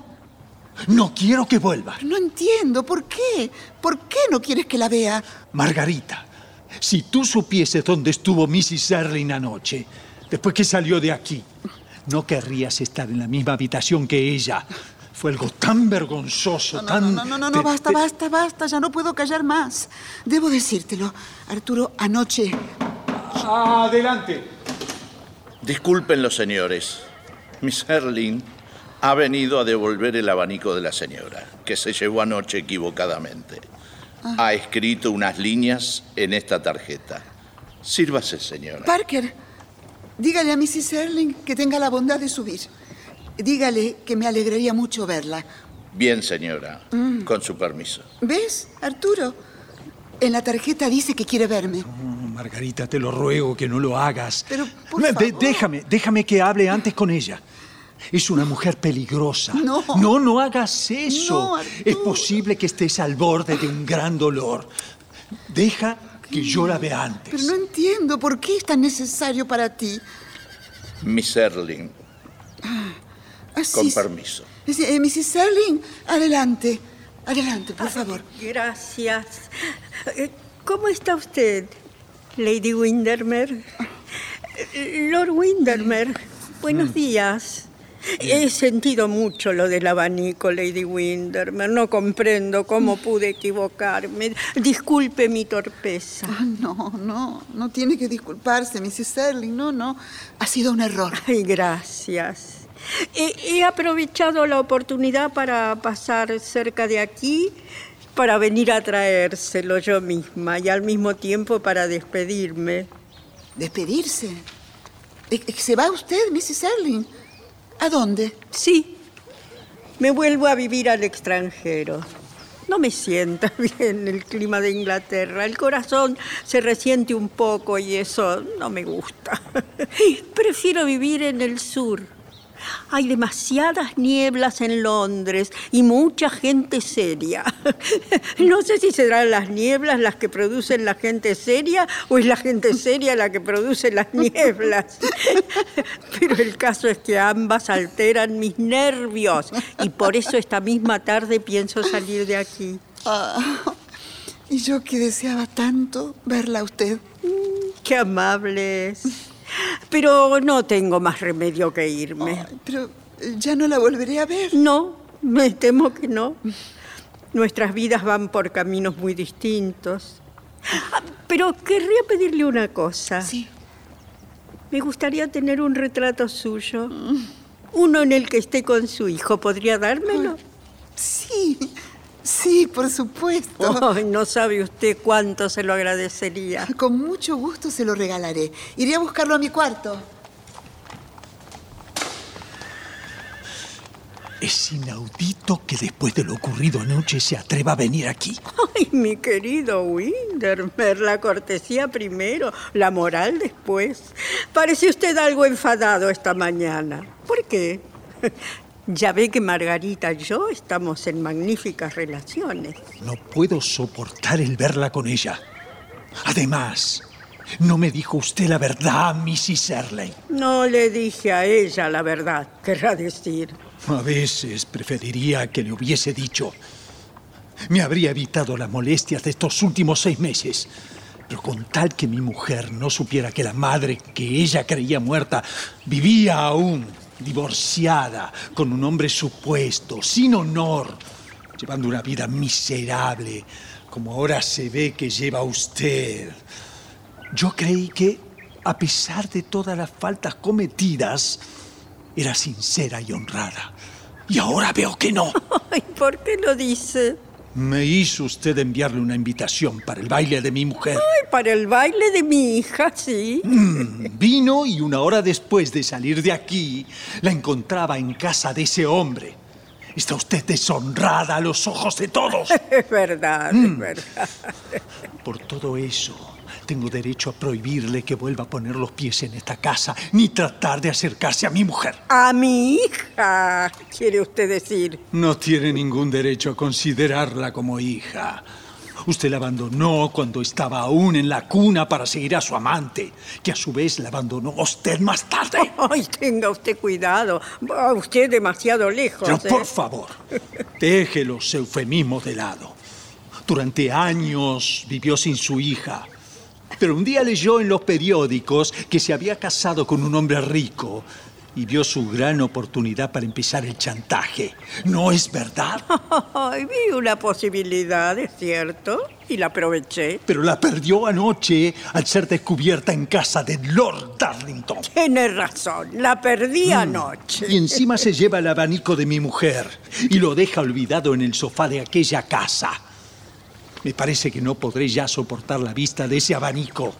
No quiero que vuelva.
No entiendo. ¿Por qué? ¿Por qué no quieres que la vea?
Margarita, si tú supieses dónde estuvo Mrs. Erling anoche, después que salió de aquí, no querrías estar en la misma habitación que ella. Fue algo tan vergonzoso,
No,
tan...
no, no, no, no,
te-
basta, basta, basta. Ya no puedo callar más. Debo decírtelo. Arturo, anoche
Adelante.
Disculpen los señores. Miss Erling ha venido a devolver el abanico de la señora, que se llevó anoche equivocadamente. Ha escrito unas líneas en esta tarjeta. Sírvase, señora.
Parker, dígale a Mrs. Erling que tenga la bondad de subir. Dígale que me alegraría mucho verla.
Bien, señora. Con su permiso.
¿Ves, Arturo? En la tarjeta dice que quiere verme.
Margarita, te lo ruego que no lo hagas.
Pero, por
De-
favor.
déjame, déjame que hable antes con ella. Es una mujer peligrosa.
No.
No, no hagas eso.
No,
es posible que estés al borde de un gran dolor. Deja que yo la vea antes.
Pero no entiendo por qué es tan necesario para ti.
Miss Erling,
Así
con permiso.
Es- eh, Mrs. Serling, adelante. Adelante, por favor.
Gracias. Eh, ¿Cómo está usted, Lady Windermere? Lord Windermere, buenos días. He sentido mucho lo del abanico, Lady Windermere. No comprendo cómo pude equivocarme. Disculpe mi torpeza.
Ah, no, no, no tiene que disculparse, Mrs. Serling. No, no. Ha sido un error.
Ay, gracias. He, he aprovechado la oportunidad para pasar cerca de aquí, para venir a traérselo yo misma y al mismo tiempo para despedirme.
¿Despedirse? ¿E- e- ¿Se va usted, Mrs. Serling? ¿A dónde?
Sí, me vuelvo a vivir al extranjero. No me sienta [laughs] bien el clima de Inglaterra. El corazón se resiente un poco y eso no me gusta. [laughs] Prefiero vivir en el sur. Hay demasiadas nieblas en Londres y mucha gente seria. [laughs] No sé si serán las nieblas las que producen la gente seria o es la gente seria la que produce las nieblas. [laughs] Pero el caso es que ambas alteran mis nervios y por eso esta misma tarde pienso salir de aquí.
Ah, y yo que deseaba tanto verla a usted.
Qué amables. Pero no tengo más remedio que irme.
Pero eh, ya no la volveré a ver.
No, me temo que no. Nuestras vidas van por caminos muy distintos. Ah, Pero querría pedirle una cosa.
Sí.
Me gustaría tener un retrato suyo. Uno en el que esté con su hijo. ¿Podría dármelo?
Sí, sí, por supuesto.
Ay, no sabe usted cuánto se lo agradecería.
Con mucho gusto se lo regalaré. Iré a buscarlo a mi cuarto.
Es inaudito que después de lo ocurrido anoche se atreva a venir aquí.
Ay, mi querido Windermer, la cortesía primero, la moral después. Parece usted algo enfadado esta mañana. ¿Por qué? Ya ve que Margarita y yo estamos en magníficas relaciones.
No puedo soportar el verla con ella. Además, no me dijo usted la verdad, Mrs. Erley.
No le dije a ella la verdad, querrá decir.
A veces preferiría que le hubiese dicho. Me habría evitado las molestias de estos últimos seis meses. Pero con tal que mi mujer no supiera que la madre que ella creía muerta vivía aún, divorciada, con un hombre supuesto, sin honor, llevando una vida miserable, como ahora se ve que lleva usted. Yo creí que, a pesar de todas las faltas cometidas, era sincera y honrada. Y ahora veo que no. [laughs]
Ay, ¿por qué lo dice?
Me hizo usted enviarle una invitación para el baile de mi mujer.
Ay, para el baile de mi hija, sí.
Mm, Vino y una hora después de salir de aquí, la encontraba en casa de ese hombre. Está usted deshonrada a los ojos de todos. [laughs]
Es verdad,
Mm.
es verdad.
Por todo eso, tengo derecho a prohibirle que vuelva a poner los pies en esta casa, ni tratar de acercarse a mi mujer.
A mi hija, quiere usted decir.
No tiene ningún derecho a considerarla como hija. Usted la abandonó cuando estaba aún en la cuna para seguir a su amante, que a su vez la abandonó usted más tarde. [laughs]
Ay, tenga usted cuidado. Va usted demasiado lejos.
Pero
¿eh?
por favor, deje los eufemismos de lado. Durante años vivió sin su hija. Pero un día leyó en los periódicos que se había casado con un hombre rico y vio su gran oportunidad para empezar el chantaje. ¿No es verdad? [laughs]
Ay, vi una posibilidad, es cierto, y la aproveché.
Pero la perdió anoche al ser descubierta en casa de Lord Darlington.
Tiene razón, la perdí anoche.
Y encima se lleva el abanico de mi mujer y lo deja olvidado en el sofá de aquella casa. Me parece que no podré ya soportar la vista de ese abanico.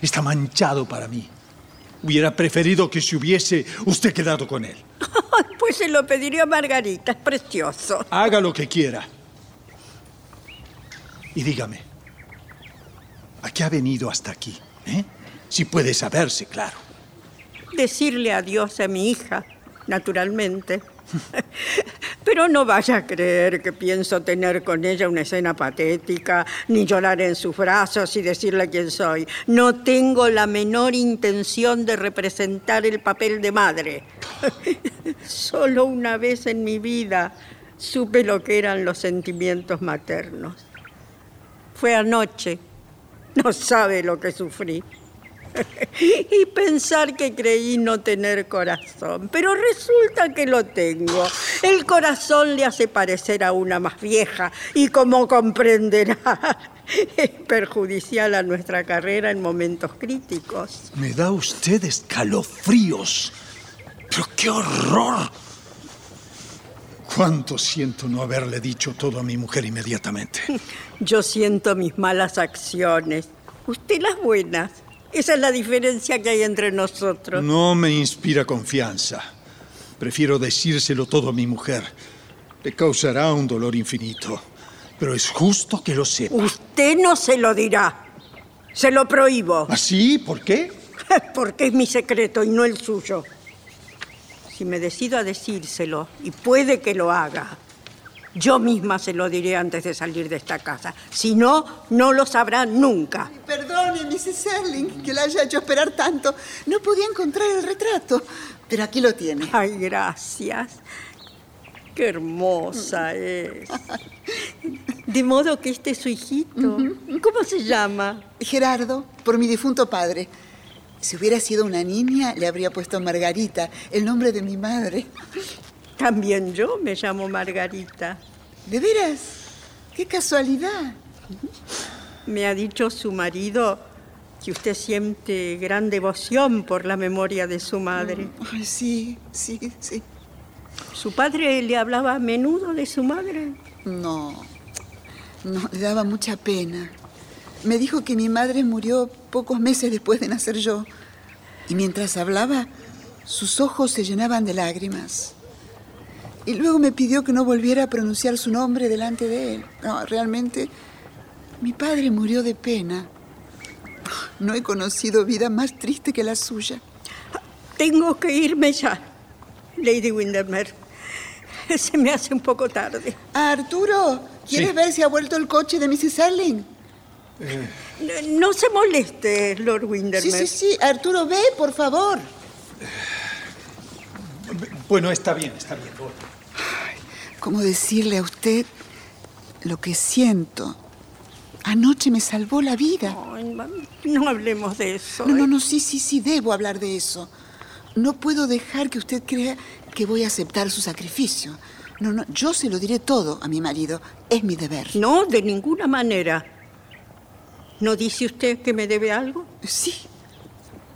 Está manchado para mí. Hubiera preferido que se hubiese usted quedado con él. [laughs]
Pues se lo pediré a Margarita, es precioso.
Haga lo que quiera. Y dígame, ¿A qué ha venido hasta aquí? ¿eh? Si puede saberse, claro.
Decirle adiós a mi hija, naturalmente. [laughs] Pero no vaya a creer que pienso tener con ella una escena patética, ni llorar en sus brazos y decirle quién soy. No tengo la menor intención de representar el papel de madre. [laughs] Solo una vez en mi vida supe lo que eran los sentimientos maternos. Fue anoche. No sabe lo que sufrí. [laughs] y pensar que creí no tener corazón. Pero resulta que lo tengo. El corazón le hace parecer a una más vieja y como comprenderá, [laughs] es perjudicial a nuestra carrera en momentos críticos.
Me da usted escalofríos. Pero qué horror. Cuánto siento no haberle dicho todo a mi mujer inmediatamente. [laughs]
Yo siento mis malas acciones, usted las buenas. Esa es la diferencia que hay entre nosotros.
No me inspira confianza. Prefiero decírselo todo a mi mujer. Le causará un dolor infinito. Pero es justo que lo sepa.
Usted no se lo dirá. Se lo prohíbo.
¿Así? ¿Por qué? [laughs]
Porque es mi secreto y no el suyo. Si me decido a decírselo, y puede que lo haga, yo misma se lo diré antes de salir de esta casa. Si no, no lo sabrá nunca.
Perdone, Mrs. Erling, que la haya hecho esperar tanto. No podía encontrar el retrato, pero aquí lo tiene.
Ay, gracias. Qué hermosa es. [laughs] De modo que este es su hijito. ¿Cómo se llama?
Gerardo, por mi difunto padre. Si hubiera sido una niña, le habría puesto Margarita, el nombre de mi madre.
También yo me llamo Margarita.
¿De veras? ¡Qué casualidad!
Me ha dicho su marido que usted siente gran devoción por la memoria de su madre.
Ay, sí, sí, sí.
¿Su padre le hablaba a menudo de su madre?
No, no, le daba mucha pena. Me dijo que mi madre murió pocos meses después de nacer yo. Y mientras hablaba, sus ojos se llenaban de lágrimas. Y luego me pidió que no volviera a pronunciar su nombre delante de él. No, realmente, mi padre murió de pena. No he conocido vida más triste que la suya.
Tengo que irme ya, Lady Windermere. Se me hace un poco tarde.
Arturo, ¿quieres
Sí.
ver si ha vuelto el coche de Mrs. Erling?
No, no se moleste, Lord
Sí,
Windermere.
sí, sí. Arturo, ve, por favor.
Bueno, está bien, está bien.
¿Cómo decirle a usted lo que siento? Anoche me salvó la vida.
Ay, mami, no hablemos de eso.
No, no,
¿eh?
no, sí, sí, sí, debo hablar de eso. No puedo dejar que usted crea que voy a aceptar su sacrificio. No, no, yo se lo diré todo a mi marido. Es mi deber.
No, de ninguna manera. ¿No dice usted que me debe algo?
Sí,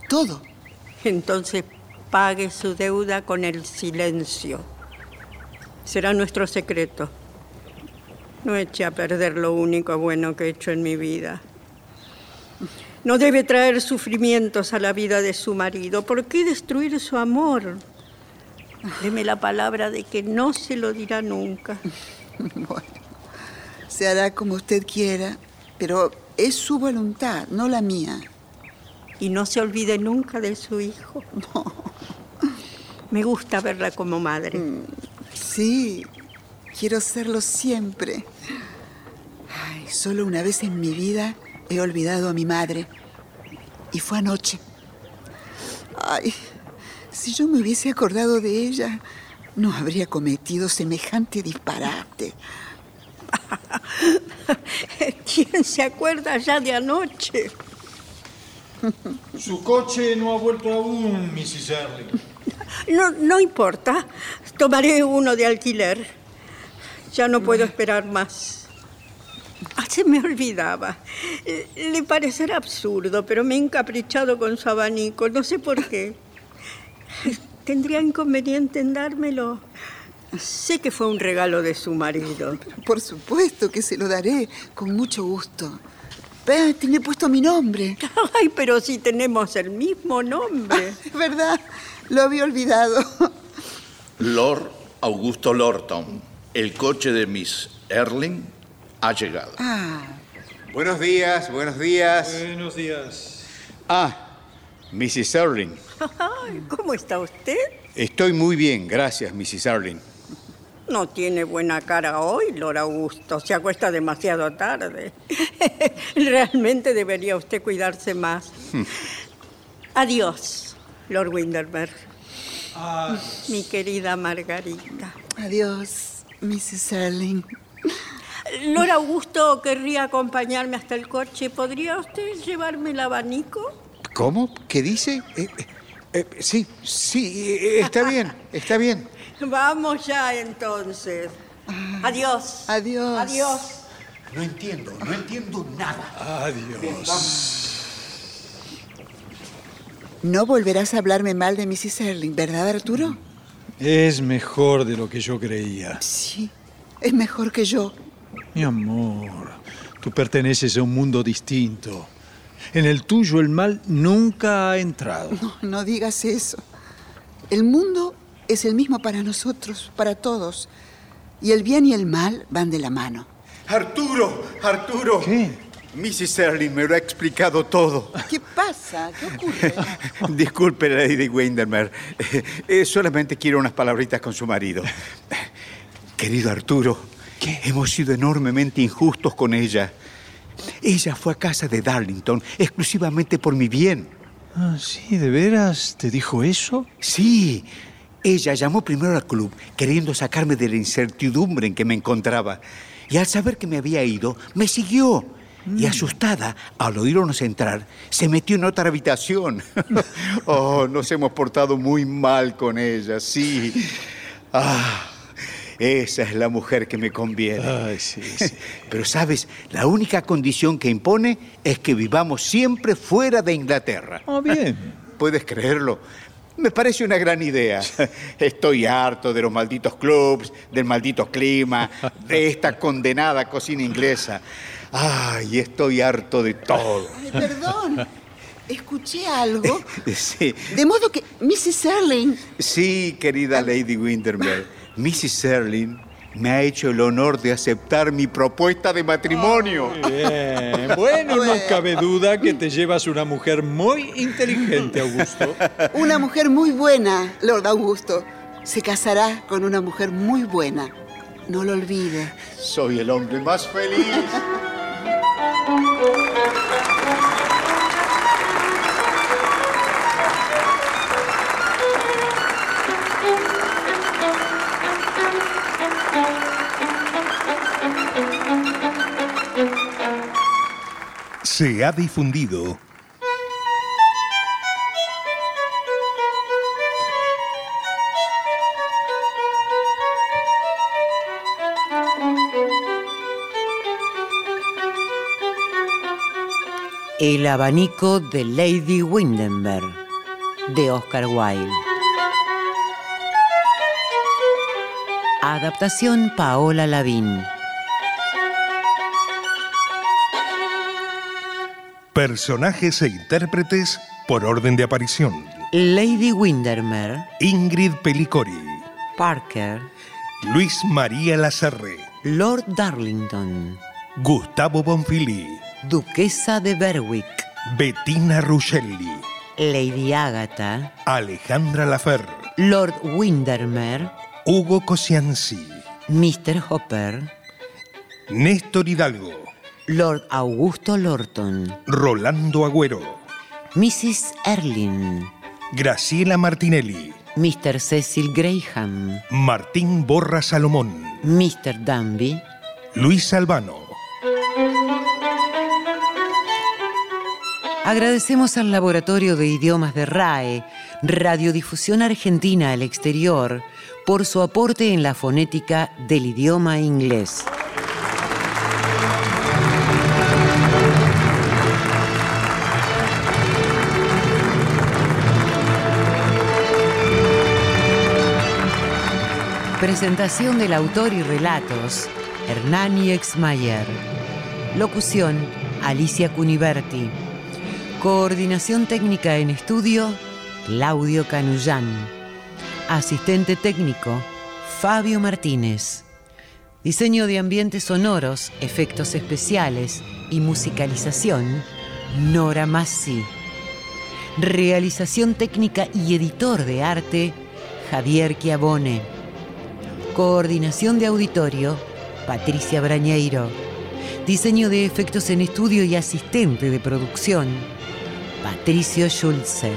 todo.
Entonces pague su deuda con el silencio. Será nuestro secreto. No eche a perder lo único bueno que he hecho en mi vida. No debe traer sufrimientos a la vida de su marido. ¿Por qué destruir su amor? Deme la palabra de que no se lo dirá nunca. [laughs]
Bueno, se hará como usted quiera, pero es su voluntad, no la mía.
Y no se olvide nunca de su hijo. Me gusta verla como madre.
Mm, Sí, quiero serlo siempre. Ay, solo una vez en mi vida he olvidado a mi madre. Y fue anoche. Ay, si yo me hubiese acordado de ella, no habría cometido semejante disparate. [laughs]
¿Quién se acuerda ya de anoche?
Su coche no ha vuelto aún, Mrs. Erling.
No, no importa. Tomaré uno de alquiler. Ya no puedo esperar más. Ah, se me olvidaba. Eh, Le parecerá absurdo, pero me he encaprichado con su abanico. No sé por qué. ¿Tendría inconveniente en dármelo? Sé que fue un regalo de su marido.
Por supuesto que se lo daré, con mucho gusto. Vea, tiene puesto mi nombre.
Ay, pero si tenemos el mismo nombre.
Es [laughs] verdad, lo había olvidado.
Lord Augusto Lorton, el coche de Miss Erling ha llegado.
Ah,
Buenos días, buenos días.
Buenos días.
Ah, Mrs. Erling.
¿Cómo está usted?
Estoy muy bien, gracias, Mrs. Erling.
No tiene buena cara hoy, Lord Augusto. Se acuesta demasiado tarde. [laughs] Realmente debería usted cuidarse más. Adiós, Lord Winderberg. Mi querida Margarita.
Adiós, Mrs. Erling.
Lord Augusto querría acompañarme hasta el coche. ¿Podría usted llevarme el abanico?
¿Cómo? ¿Qué dice? Eh, eh, eh, sí, sí, eh, está bien, está bien. [laughs]
Vamos ya entonces. Adiós.
Adiós.
Adiós.
No entiendo, no entiendo nada.
Adiós.
No volverás a hablarme mal de Mrs. Erling, ¿verdad, Arturo?
Es mejor de lo que yo creía.
Sí, es mejor que yo.
Mi amor, tú perteneces a un mundo distinto. En el tuyo el mal nunca ha entrado.
No, no digas eso. El mundo es el mismo para nosotros, para todos. Y el bien y el mal van de la mano.
Arturo, Arturo.
¿Qué?
Mrs. Erling me lo ha explicado todo.
¿Qué pasa? ¿Qué ocurre? [laughs]
Disculpe, Lady Windermere. Eh, solamente quiero unas palabritas con su marido. Querido Arturo, hemos sido enormemente injustos con ella. Ella fue a casa de Darlington exclusivamente por mi bien.
Ah, sí, ¿de veras te dijo eso?
Sí. Ella llamó primero al club queriendo sacarme de la incertidumbre en que me encontraba. Y al saber que me había ido, me siguió. Y asustada, al oírnos entrar, se metió en otra habitación. [laughs] oh, nos hemos portado muy mal con ella, sí. Ah, esa es la mujer que me conviene.
Ay, sí, sí. [laughs]
Pero sabes, la única condición que impone es que vivamos siempre fuera de Inglaterra.
Ah, bien. [laughs]
¿Puedes creerlo? Me parece una gran idea. Estoy harto de los malditos clubs, del maldito clima, de esta condenada cocina inglesa. Ay, estoy harto de todo.
Ay, perdón. Escuché algo. [laughs]
Sí,
De modo que Mrs. Erling...
sí, querida Lady Windermere. Mrs. Serling me ha hecho el honor de aceptar mi propuesta de matrimonio.
Bien. Bueno, no cabe duda que te llevas una mujer muy inteligente, Augusto.
Una mujer muy buena, Lord Augusto. Se casará con una mujer muy buena. No lo olvide.
Soy el hombre más feliz.
Se ha difundido
El abanico de Lady Windenberg, de Oscar Wilde. Adaptación Paola Lavín.
personajes e intérpretes por orden de aparición.
Lady Windermere,
Ingrid Pelicori,
Parker,
Luis María Lazarre,
Lord Darlington,
Gustavo Bonfili,
Duquesa de Berwick,
Bettina Ruscelli,
Lady Agatha,
Alejandra Lafer,
Lord Windermere,
Hugo Cosianzi,
Mr. Hopper,
Néstor Hidalgo,
Lord Augusto Lorton,
Rolando Agüero,
Mrs. Erling,
Graciela Martinelli,
Mr. Cecil Graham,
Martín Borra Salomón,
Mr. Danby,
Luis Albano.
Agradecemos al Laboratorio de Idiomas de RAE, Radiodifusión Argentina al Exterior, por su aporte en la fonética del idioma inglés. Presentación del autor y relatos, Hernani Exmayer. Locución, Alicia Cuniverti. Coordinación técnica en estudio, Claudio Canullán. Asistente técnico, Fabio Martínez. Diseño de ambientes sonoros, efectos especiales y musicalización, Nora Massi. Realización técnica y editor de arte, Javier Chiavone. Coordinación de auditorio, Patricia Brañeiro. Diseño de efectos en estudio y asistente de producción, Patricio Schulze.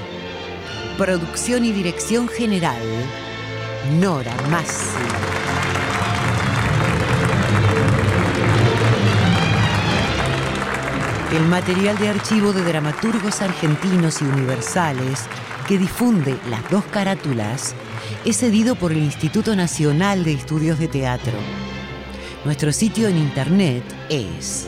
Producción y dirección general, Nora Massi. El material de archivo de dramaturgos argentinos y universales que difunde las dos carátulas es cedido por el Instituto Nacional de Estudios de Teatro. Nuestro sitio en internet es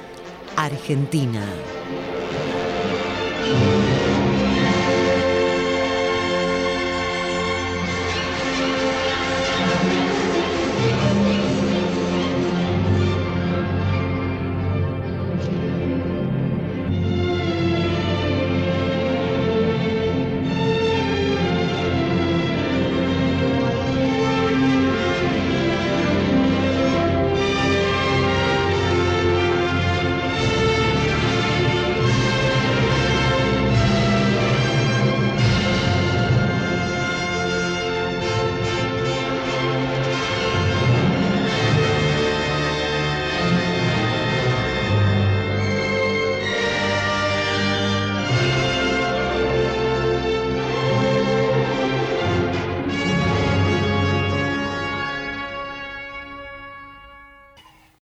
Argentina.